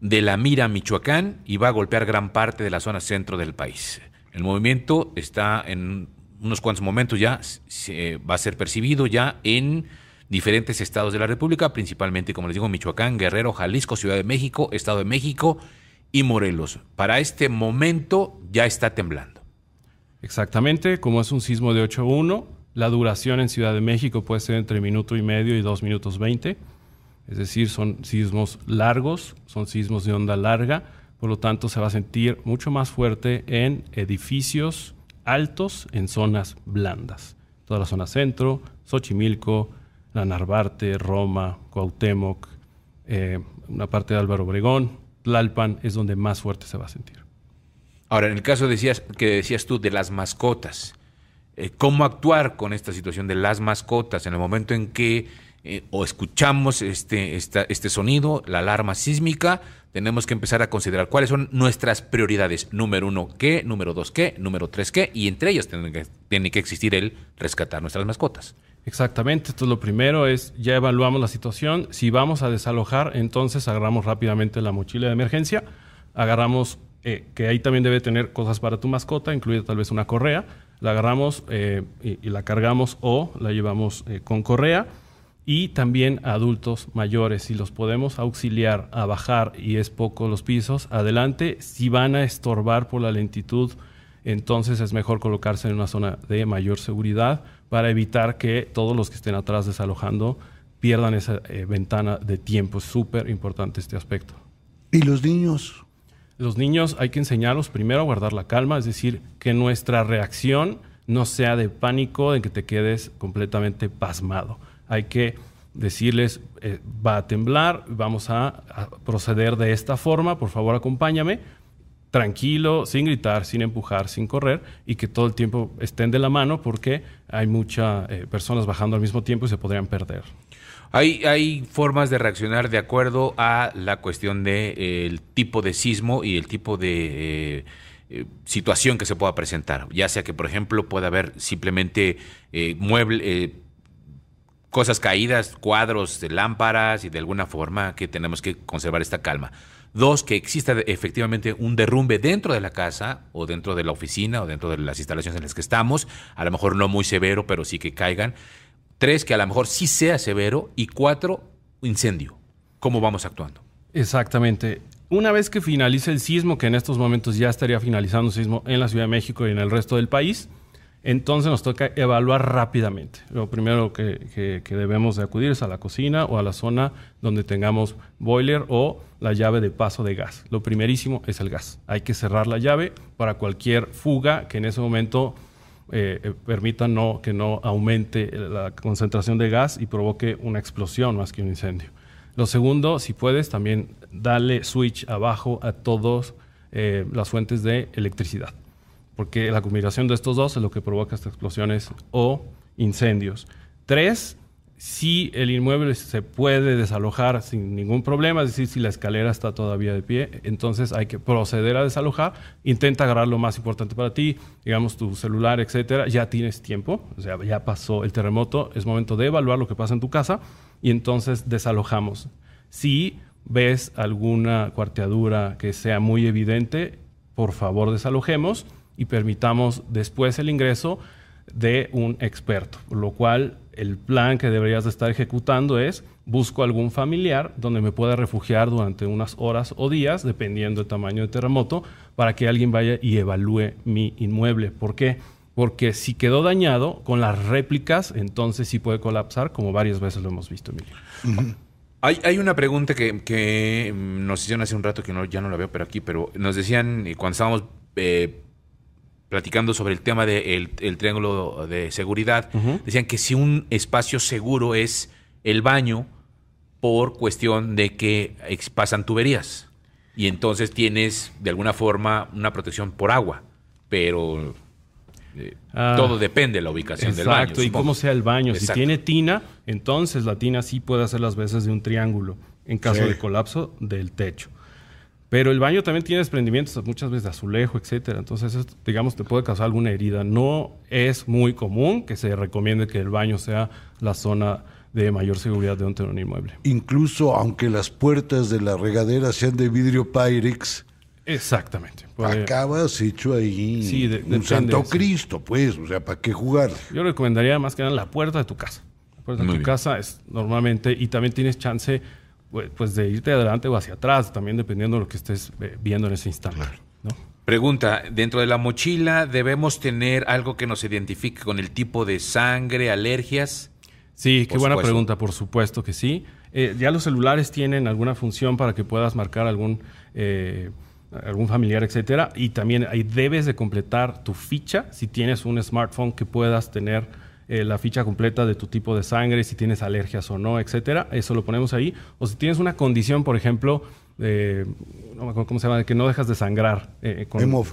de la Mira, Michoacán, y va a golpear gran parte de la zona centro del país. El movimiento está en unos cuantos momentos ya, se, va a ser percibido ya en diferentes estados de la República, principalmente, como les digo, Michoacán, Guerrero, Jalisco, Ciudad de México, Estado de México y Morelos. Para este momento ya está temblando. Exactamente, como es un sismo de 8.1, la duración en Ciudad de México puede ser entre minuto y medio y dos minutos 20. Es decir, son sismos largos, son sismos de onda larga por lo tanto, se va a sentir mucho más fuerte en edificios altos en zonas blandas. Toda la zona centro, Xochimilco, la Narvarte, Roma, Cuauhtémoc, eh, una parte de Álvaro Obregón, Tlalpan es donde más fuerte se va a sentir. Ahora, en el caso que decías tú de las mascotas, eh, ¿cómo actuar con esta situación de las mascotas en el momento en que eh, o escuchamos este, este sonido, la alarma sísmica, tenemos que empezar a considerar cuáles son nuestras prioridades. Número uno, ¿qué? Número dos, ¿qué? Número tres, ¿qué? Y entre ellos tiene que, tiene que existir el rescatar nuestras mascotas. Exactamente, entonces lo primero es, ya evaluamos la situación, si vamos a desalojar, entonces agarramos rápidamente la mochila de emergencia, agarramos, eh, que ahí también debe tener cosas para tu mascota, incluida tal vez una correa, la agarramos eh, y, la cargamos o la llevamos con correa, y también a adultos mayores, si los podemos auxiliar a bajar y es poco los pisos, adelante, si van a estorbar por la lentitud, entonces es mejor colocarse en una zona de mayor seguridad para evitar que todos los que estén atrás desalojando pierdan esa eh, ventana de tiempo. Es súper importante este aspecto. ¿Y los niños? Los niños hay que enseñarlos primero a guardar la calma, es decir, que nuestra reacción no sea de pánico, de que te quedes completamente pasmado. Hay que decirles, eh, va a temblar, vamos a, proceder de esta forma, por favor acompáñame tranquilo, sin gritar, sin empujar, sin correr y que todo el tiempo estén de la mano porque hay muchas eh, personas bajando al mismo tiempo y se podrían perder. Hay, hay formas de reaccionar de acuerdo a la cuestión del de, eh, tipo de sismo y el tipo de eh, situación que se pueda presentar. Ya sea que, por ejemplo, pueda haber simplemente mueble, cosas caídas, cuadros lámparas y de alguna forma que tenemos que conservar esta calma. Dos, que exista efectivamente un derrumbe dentro de la casa o dentro de la oficina o dentro de las instalaciones en las que estamos. A lo mejor no muy severo, pero sí que caigan. Tres, que a lo mejor sí sea severo. Y cuatro, incendio. ¿Cómo vamos actuando? Exactamente. Una vez que finalice el sismo, que en estos momentos ya estaría finalizando el sismo en la Ciudad de México y en el resto del país, entonces nos toca evaluar rápidamente. Lo primero que, debemos de acudir es a la cocina o a la zona donde tengamos boiler o la llave de paso de gas. Lo primerísimo es el gas. Hay que cerrar la llave para cualquier fuga que en ese momento eh, permita no, que no aumente la concentración de gas y provoque una explosión más que un incendio. Lo segundo, si puedes, también darle switch abajo a todas eh, las fuentes de electricidad porque la combinación de estos dos es lo que provoca estas explosiones o incendios. Tres, si el inmueble se puede desalojar sin ningún problema, es decir, si la escalera está todavía de pie, entonces hay que proceder a desalojar. Intenta agarrar lo más importante para ti, digamos tu celular, etcétera. Ya tienes tiempo, o sea, ya pasó el terremoto, es momento de evaluar lo que pasa en tu casa y entonces desalojamos. Si ves alguna cuarteadura que sea muy evidente, por favor desalojemos y permitamos después el ingreso de un experto, por lo cual el plan que deberías de estar ejecutando es busco algún familiar donde me pueda refugiar durante unas horas o días, dependiendo del tamaño del terremoto, para que alguien vaya y evalúe mi inmueble. ¿Por qué? Porque si quedó dañado con las réplicas, entonces sí puede colapsar, como varias veces lo hemos visto, Emilio. Hay, hay, una pregunta que, que, nos hicieron hace un rato que no, ya no la veo, pero aquí, pero nos decían cuando estábamos eh, platicando sobre el tema del de el triángulo de seguridad, uh -huh. decían que si un espacio seguro es el baño por cuestión de que pasan tuberías y entonces tienes de alguna forma una protección por agua, pero eh, ah, todo depende de la ubicación exacto, del baño. Exacto, y cómo sea el baño. Exacto. Si tiene tina, entonces la tina sí puede hacer las veces de un triángulo en caso sí. de colapso del techo. Pero el baño también tiene desprendimientos muchas veces de azulejo, etcétera. Entonces, esto, digamos, te puede causar alguna herida. No es muy común que se recomiende que el baño sea la zona de mayor seguridad de un inmueble. Incluso aunque las puertas de la regadera sean de vidrio Pyrex. Exactamente. Puede... Acabas hecho ahí sí, de, un Santo Cristo, pues. O sea, ¿para qué jugar? Yo recomendaría más que nada la puerta de tu casa. La puerta de tu bien. casa es normalmente, y también tienes chance pues de irte adelante o hacia atrás, también dependiendo de lo que estés eh, viendo en ese instante. ¿no? Pregunta, dentro de la mochila debemos tener algo que nos identifique con el tipo de sangre, alergias. Sí, qué buena pregunta, por supuesto que sí. Eh, ya los celulares tienen alguna función para que puedas marcar algún, eh, algún familiar, etcétera. Y también ahí debes de completar tu ficha si tienes un smartphone que puedas tener eh, la ficha completa de tu tipo de sangre, si tienes alergias o no, etcétera. Eso lo ponemos ahí. O si tienes una condición, por ejemplo, eh, no me acuerdo cómo se llama, que no dejas de sangrar. Eh, con, Hemof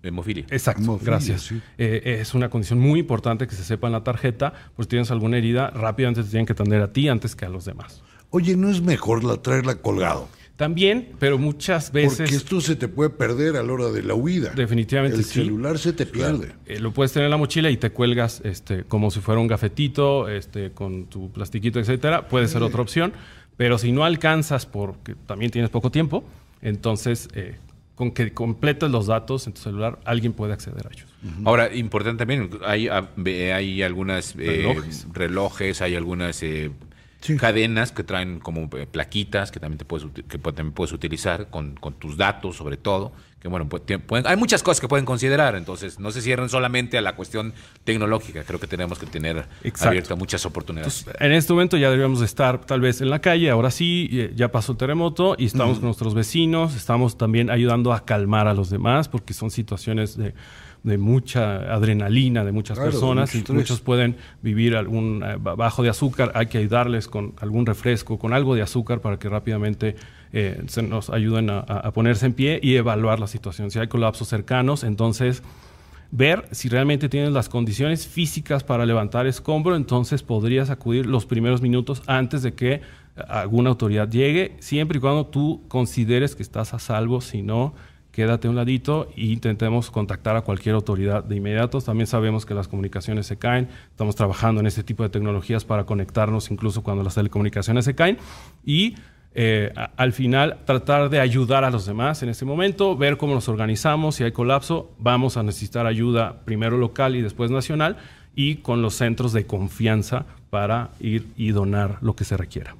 hemofilia. Exacto, Hemofilia, gracias. sí. es una condición muy importante que se sepa en la tarjeta. Pues si tienes alguna herida, rápidamente te tienen que atender a ti antes que a los demás. Oye, ¿no es mejor la traerla colgado? También, pero muchas veces... Porque esto se te puede perder a la hora de la huida. Definitivamente El sí. celular se te pierde. Eh, lo puedes tener en la mochila y te cuelgas este, como si fuera un gafetito, este, con tu plastiquito, etcétera. Puede ser otra opción. Pero si no alcanzas porque también tienes poco tiempo, entonces eh, con que completes los datos en tu celular, alguien puede acceder a ellos. Ahora, importante también, hay, ah, hay algunas eh, Relojes. relojes, hay algunas eh, Sí. cadenas que traen como eh, plaquitas que también te puedes, que también puedes utilizar con, con tus datos, sobre todo. Que bueno, pu- tie- pueden- hay muchas cosas que pueden considerar, entonces no se cierren solamente a la cuestión tecnológica. Creo que tenemos que tener abiertas muchas oportunidades. Entonces, en este momento ya deberíamos de estar tal vez en la calle, ahora sí, eh, ya pasó el terremoto y estamos con nuestros vecinos, estamos también ayudando a calmar a los demás porque son situaciones de, de mucha adrenalina de muchas Claro, personas y muchos pueden vivir algún eh, ba- bajo de azúcar, hay que ayudarles con algún refresco, con algo de azúcar para que rápidamente eh, se nos ayuden a, a- ponerse en pie y evaluar la situación. Si hay colapsos cercanos, entonces ver si realmente tienes las condiciones físicas para levantar escombro, entonces podrías acudir los primeros minutos antes de que alguna autoridad llegue, siempre y cuando tú consideres que estás a salvo, si no, quédate un ladito e intentemos contactar a cualquier autoridad de inmediato. También sabemos que las comunicaciones se caen, estamos trabajando en este tipo de tecnologías para conectarnos incluso cuando las telecomunicaciones se caen y eh, al final tratar de ayudar a los demás en este momento, ver cómo nos organizamos, si hay colapso, vamos a necesitar ayuda primero local y después nacional y con los centros de confianza para ir y donar lo que se requiera.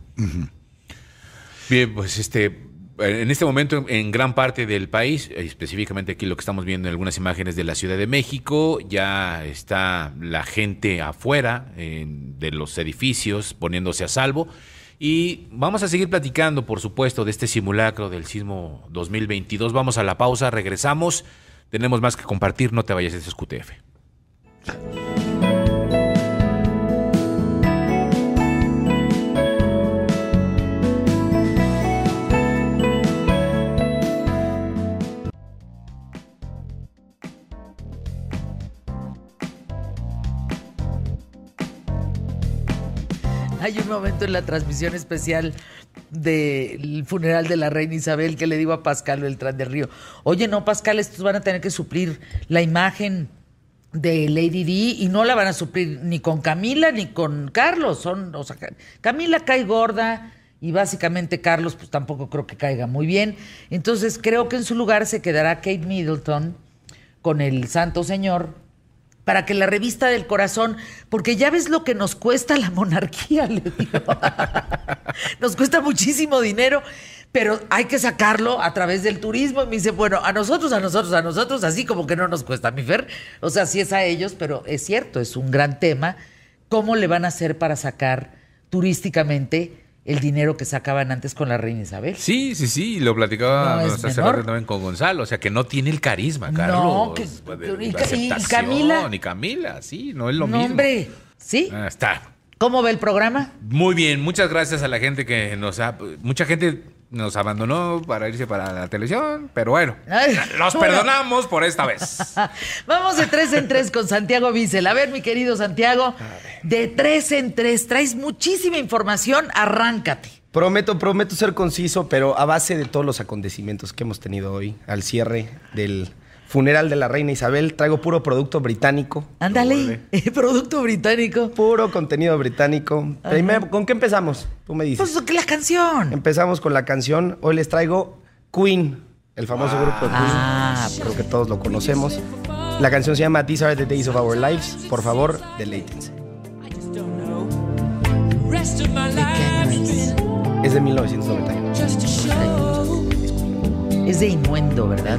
Bien, pues este, en este momento en gran parte del país, específicamente aquí lo que estamos viendo en algunas imágenes de la Ciudad de México, ya está la gente afuera de los edificios poniéndose a salvo. Y vamos a seguir platicando, por supuesto, de este simulacro del sismo 2022. Vamos a la pausa, regresamos. Tenemos más que compartir, no te vayas, es QTF. Hay un momento en la transmisión especial del funeral de la reina Isabel que le digo a Pascal Beltrán del Río, oye, no, Pascal, estos van a tener que suplir la imagen de Lady D y no la van a suplir ni con Camila ni con Carlos. Son, o sea, Ca- Camila cae gorda y básicamente Carlos pues tampoco creo que caiga muy bien. Entonces creo que en su lugar se quedará Kate Middleton con el Santo Señor para que la revista del corazón, porque ya ves lo que nos cuesta la monarquía, le digo. nos cuesta muchísimo dinero, pero hay que sacarlo a través del turismo. Y me dice, bueno, a nosotros, a nosotros, a nosotros, así como que no nos cuesta, mi Fer. O sea, sí es a ellos, pero es cierto, es un gran tema. ¿Cómo le van a hacer para sacar turísticamente el dinero que sacaban antes con la reina Isabel? Sí, sí, sí, lo platicaba No, hace rato también con Gonzalo, o sea que no tiene el carisma, No, Carlos. que- pues, de- y y Camila. Y Camila, sí, no es lo no, mismo. hombre, ¿sí? Ah, está. ¿Cómo ve el programa? Muy bien, muchas gracias a la gente que nos ha... Mucha gente nos abandonó para irse para la televisión, pero bueno, Ay, los bueno. perdonamos por esta vez. Vamos de tres en tres con Santiago Bissell. A ver, mi querido Santiago, de tres en tres, traes muchísima información, arráncate. Prometo, prometo ser conciso, pero a base de todos los acontecimientos que hemos tenido hoy, al cierre del funeral de la reina Isabel, traigo puro producto británico. Ándale, producto británico. Puro contenido británico. Primero, ¿con qué empezamos? Tú me dices. Pues la canción. Empezamos con la canción. Hoy les traigo Queen, el famoso grupo de Queen. Ah, Creo que todos lo conocemos. La canción se llama These Are the Days of Our Lives. Por favor, deleítense. Es de 1991. just a show. Es de Inmuendo, ¿verdad?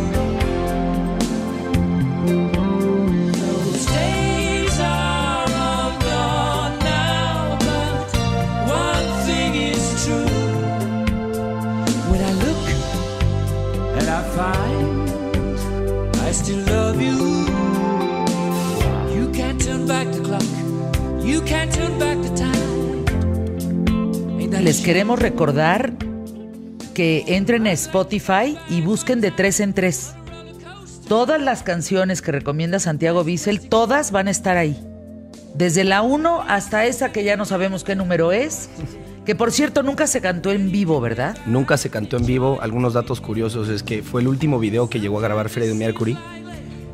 Les queremos recordar que entren a Spotify y busquen de tres en tres. Todas las canciones que recomienda Santiago Bissell, todas van a estar ahí. Desde la 1 hasta esa que ya no sabemos qué número es. Que por cierto nunca se cantó en vivo, ¿verdad? Nunca se cantó en vivo. Algunos datos curiosos es que fue el último video que llegó a grabar Freddie Mercury.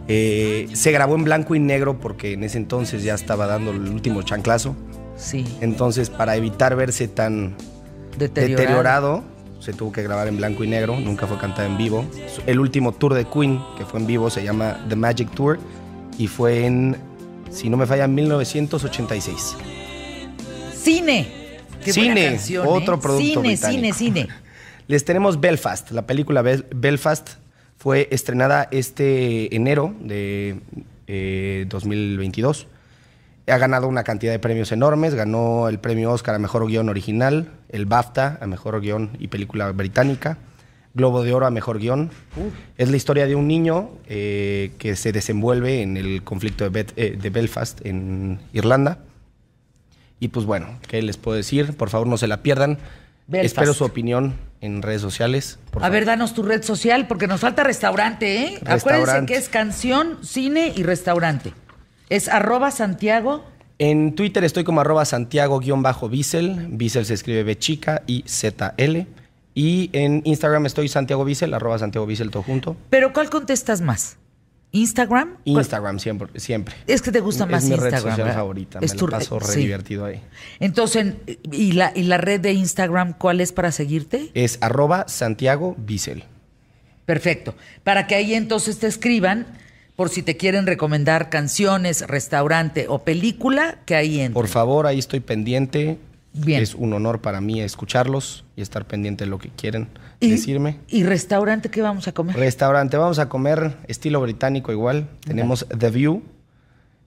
Eh, se grabó en blanco y negro porque en ese entonces ya estaba dando el último chanclazo. Sí. Entonces, para evitar verse tan Deteriorado. deteriorado, se tuvo que grabar en blanco y negro. Nunca fue cantada en vivo. El último tour de Queen que fue en vivo se llama The Magic Tour y fue en, si no me falla, en 1986. Cine. Qué Cine, canción, otro ¿eh? producto Cine, británico. cine, cine. Les tenemos Belfast. La película Bel- Belfast fue estrenada este enero de eh, 2022. Ha ganado una cantidad de premios enormes. Ganó el premio Oscar a Mejor Guión Original, el BAFTA a Mejor Guión y Película Británica, Globo de Oro a Mejor Guión. Es la historia de un niño eh, que se desenvuelve en el conflicto de, Bet- eh, de Belfast, en Irlanda. Y pues bueno, ¿qué les puedo decir? Por favor, no se la pierdan. Belfast. Espero su opinión en redes sociales. por A favor. ver, danos tu red social porque nos falta restaurante, ¿eh? Acuérdense Restaurante. que es canción, cine y restaurante. Es arroba Santiago. En Twitter estoy como arroba Santiago-Bissell. Bissell se escribe B chica y Z-L. Y en Instagram estoy Santiago Bissell, arroba Santiago Bissell todo junto. Pero ¿cuál contestas más? ¿Instagram? ¿Cuál- Instagram siempre. siempre. Es que te gusta Es más mi Instagram. red social ¿verdad? favorita. Es me tu la paso red- re sí. divertido ahí. Entonces, en- ¿y la, ¿y la red de Instagram cuál es para seguirte? Es arroba Santiago Bissell. Perfecto. Para que ahí entonces te escriban por si te quieren recomendar canciones, restaurante o película, que ahí entren. Por favor, ahí estoy pendiente. Bien. Es un honor para mí escucharlos y estar pendiente de lo que quieren ¿Y, decirme. ¿Y restaurante qué vamos a comer? Restaurante, vamos a comer estilo británico igual. Tenemos The View.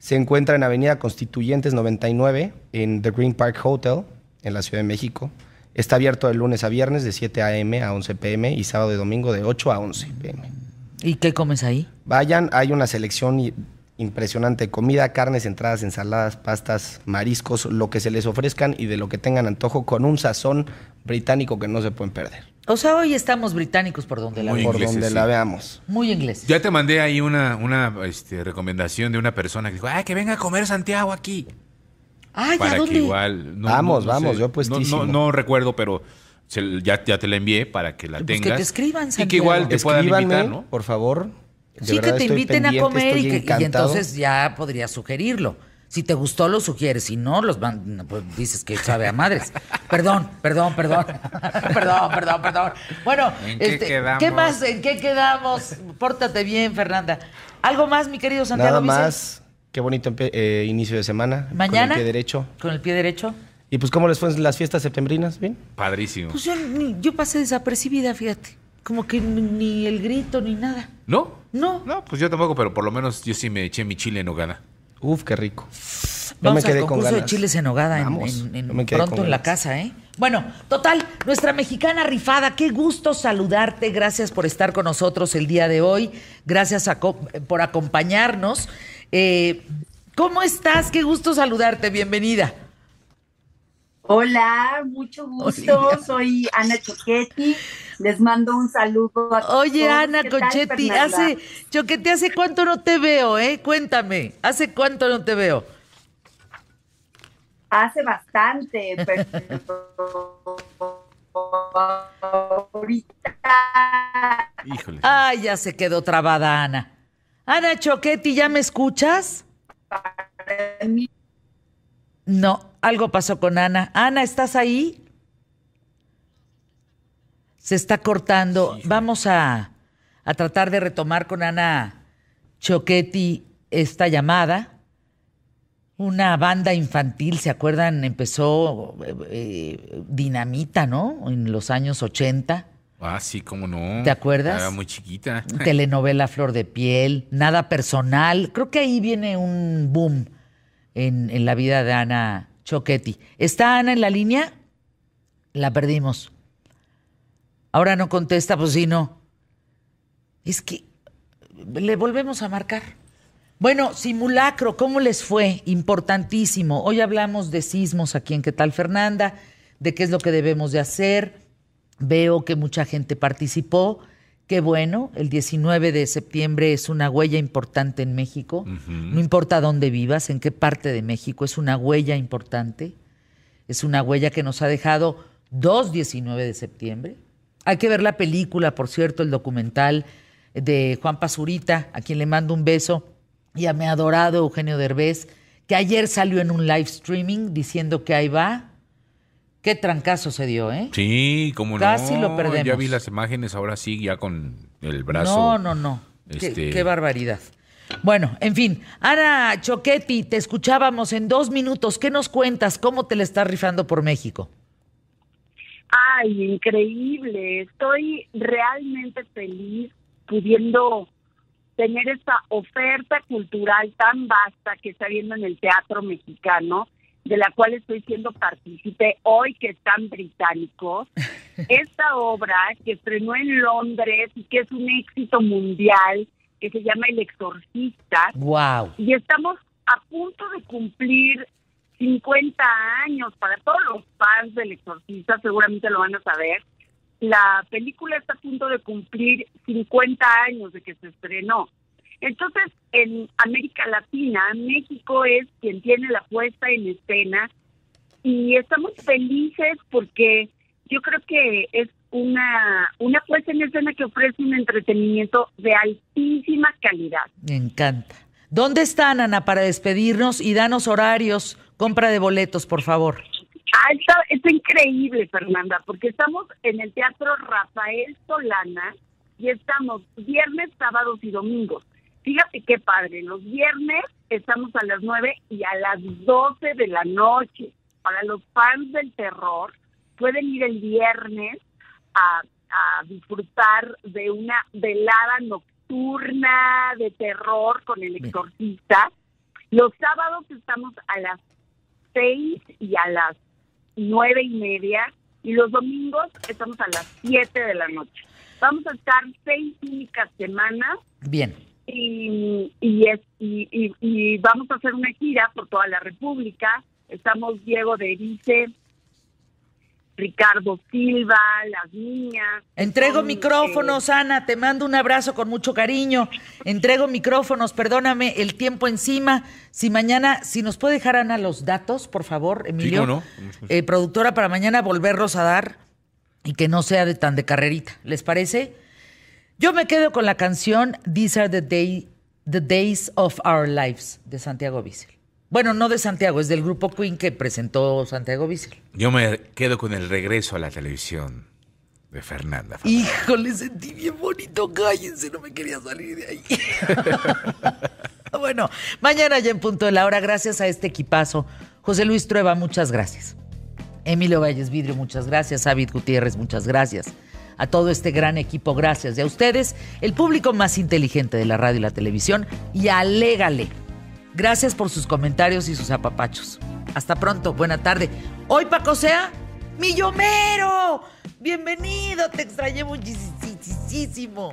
Se encuentra en Avenida Constituyentes 99 en The Green Park Hotel en la Ciudad de México. Está abierto de lunes a viernes de 7 a.m. a 11 p.m. y sábado y domingo de 8 a 11 p.m. ¿Y qué comes ahí? Vayan, hay una selección impresionante de comida, carnes, entradas, ensaladas, pastas, mariscos, lo que se les ofrezcan y de lo que tengan antojo con un sazón británico que no se pueden perder. O sea, hoy estamos británicos por donde la Muy vemos. Por ingleses, donde sí. la veamos. Muy inglés. Ya te mandé ahí una, una este, recomendación de una persona que dijo, ah, que venga a comer Santiago aquí. Ay, ¿a para dónde? que igual... Vamos, vamos, yo no- puestísimo. No, no recuerdo, pero se- ya, ya te la envié para que la Pues que tengas. te escriban, Y que Santiago. igual te puedan invitar, ¿no? por favor. De Sí, que te inviten a comer y, que- y entonces ya podrías sugerirlo. Si te gustó, lo sugieres. Si no, los van, pues dices que sabe a madres. Perdón, perdón, perdón. perdón, perdón, perdón. Bueno, ¿En qué este, quedamos? ¿qué más? ¿En qué quedamos? Pórtate bien, Fernanda. ¿Algo más, mi querido Santiago Nada más. Qué bonito eh, inicio de semana. ¿Mañana? Con el pie derecho. ¿Con el pie derecho? ¿Y pues cómo les fue en las fiestas septembrinas? ¿Bien? Padrísimo. Pues yo, pasé desapercibida, fíjate. Como que ni, el grito ni nada. ¿No? No. No, pues yo tampoco, pero por lo menos yo sí me eché mi chile en hogada. Uf, qué rico. Yo Vamos me quedé al con concurso de ganas. chiles en hogada en- en- me pronto con en la casa, ¿eh? Bueno, total, nuestra mexicana rifada, qué gusto saludarte. Gracias por estar con nosotros el día de hoy. Gracias a por acompañarnos. Eh, ¿Cómo estás? Qué gusto saludarte. Bienvenida. Hola, mucho gusto. Hola. Soy Ana Choquetti. Les mando un saludo a Oye, todos. Ana ¿Qué tal, Conchetti, Fernanda? hace, Choquete, ¿hace cuánto no te veo, eh? Cuéntame, ¿hace cuánto no te veo? Hace bastante, pero ahorita Híjole. Ay, ya se quedó trabada Ana. Ana Choquetti, ¿ya me escuchas? para mí No, algo pasó con Ana. Ana, ¿estás ahí? Se está cortando. Vamos a, a tratar de retomar con Ana Choquetti esta llamada. Una banda infantil, ¿se acuerdan? Empezó eh, eh, Dinamita, ¿no? En los años 80. Ah, sí, cómo no. ¿Te acuerdas? Estaba muy chiquita. telenovela Flor de Piel, nada personal. Creo que ahí viene un boom en, la vida de Ana Choquetti. ¿Está Ana en la línea? La perdimos. Ahora no contesta, pues sí, no. Es que le volvemos a marcar. Bueno, simulacro, ¿cómo les fue? Importantísimo. Hoy hablamos de sismos aquí en ¿Qué tal Fernanda? De qué es lo que debemos de hacer Veo que mucha gente participó. Qué bueno, el 19 de septiembre es una huella importante en México. No importa dónde vivas, en qué parte de México, es una huella importante. Es una huella que nos ha dejado dos 19 de septiembre. Hay que ver la película, por cierto, el documental de Juan Pazurita, a quien le mando un beso, y a mi adorado Eugenio Derbez, que ayer salió en un live streaming diciendo que ahí va. Qué trancazo se dio, ¿eh? Sí, como no. Casi lo perdemos. Ya vi las imágenes, ahora sí, ya con el brazo. No, no, no. Qué- Este- Qué, barbaridad. Bueno, en fin. Ana Choquetti, te escuchábamos en dos minutos. ¿Qué nos cuentas? ¿Cómo te le estás rifando por México? Ay, increíble. Estoy realmente feliz pudiendo tener esta oferta cultural tan vasta que está viendo en el teatro mexicano, de la cual estoy siendo partícipe hoy que están británicos. Esta obra que estrenó en Londres y que es un éxito mundial, que se llama El Exorcista, ¡Wow! y estamos a punto de cumplir 50 años para todos los fans del Exorcista, seguramente lo van a saber. La película está a punto de cumplir 50 años de que se estrenó. Entonces, en América Latina, México es quien tiene la puesta en escena y estamos felices porque yo creo que es una, una puesta en escena que ofrece un entretenimiento de altísima calidad. Me encanta. ¿Dónde están, Ana, para despedirnos y danos horarios? Compra de boletos, por favor. Ah, está, está increíble, Fernanda, porque estamos en el Teatro Rafael Solana y estamos viernes, sábados y domingos. Fíjate qué padre, los viernes estamos a las 9 y a las 12 de la noche. Para los fans del terror, pueden ir el viernes a, a disfrutar de una velada nocturna de terror con el exorcista. Los sábados estamos a las 6 y a las nueve y media y los domingos estamos a las 7 de la noche. Vamos a estar seis únicas semanas Bien. Y, y, es- y, y- y vamos a hacer una gira por toda la República. Estamos Diego de Erice, Ricardo Silva, las niñas. Entrego Son, micrófonos, Ana, te mando un abrazo con mucho cariño. Entrego micrófonos, perdóname, el tiempo encima. Si mañana, si nos puede dejar Ana los datos, por favor, Emilio. no. Eh, productora, para mañana volverlos a dar y que no sea de tan de carrerita. ¿Les parece? Yo me quedo con la canción These are the, day, the Days of Our Lives de Santiago Bissell. Bueno, no de Santiago, es del grupo Queen que presentó Santiago Bissell. Yo me quedo con el regreso a la televisión de Fernanda. Fabrán. Híjole, sentí bien bonito. Cállense, no me quería salir de ahí. bueno, mañana ya en punto de la hora, gracias a este equipazo. José Luis Trueba, muchas gracias. Emilio Valles Vidrio, muchas gracias. David Gutiérrez, muchas gracias. A todo este gran equipo, gracias. Y a ustedes, el público más inteligente de la radio y la televisión, y alégale. Gracias por sus comentarios y sus apapachos. Hasta pronto, buena tarde. Hoy, Paco Sea, Millomero. Bienvenido, te extrañé muchísimo.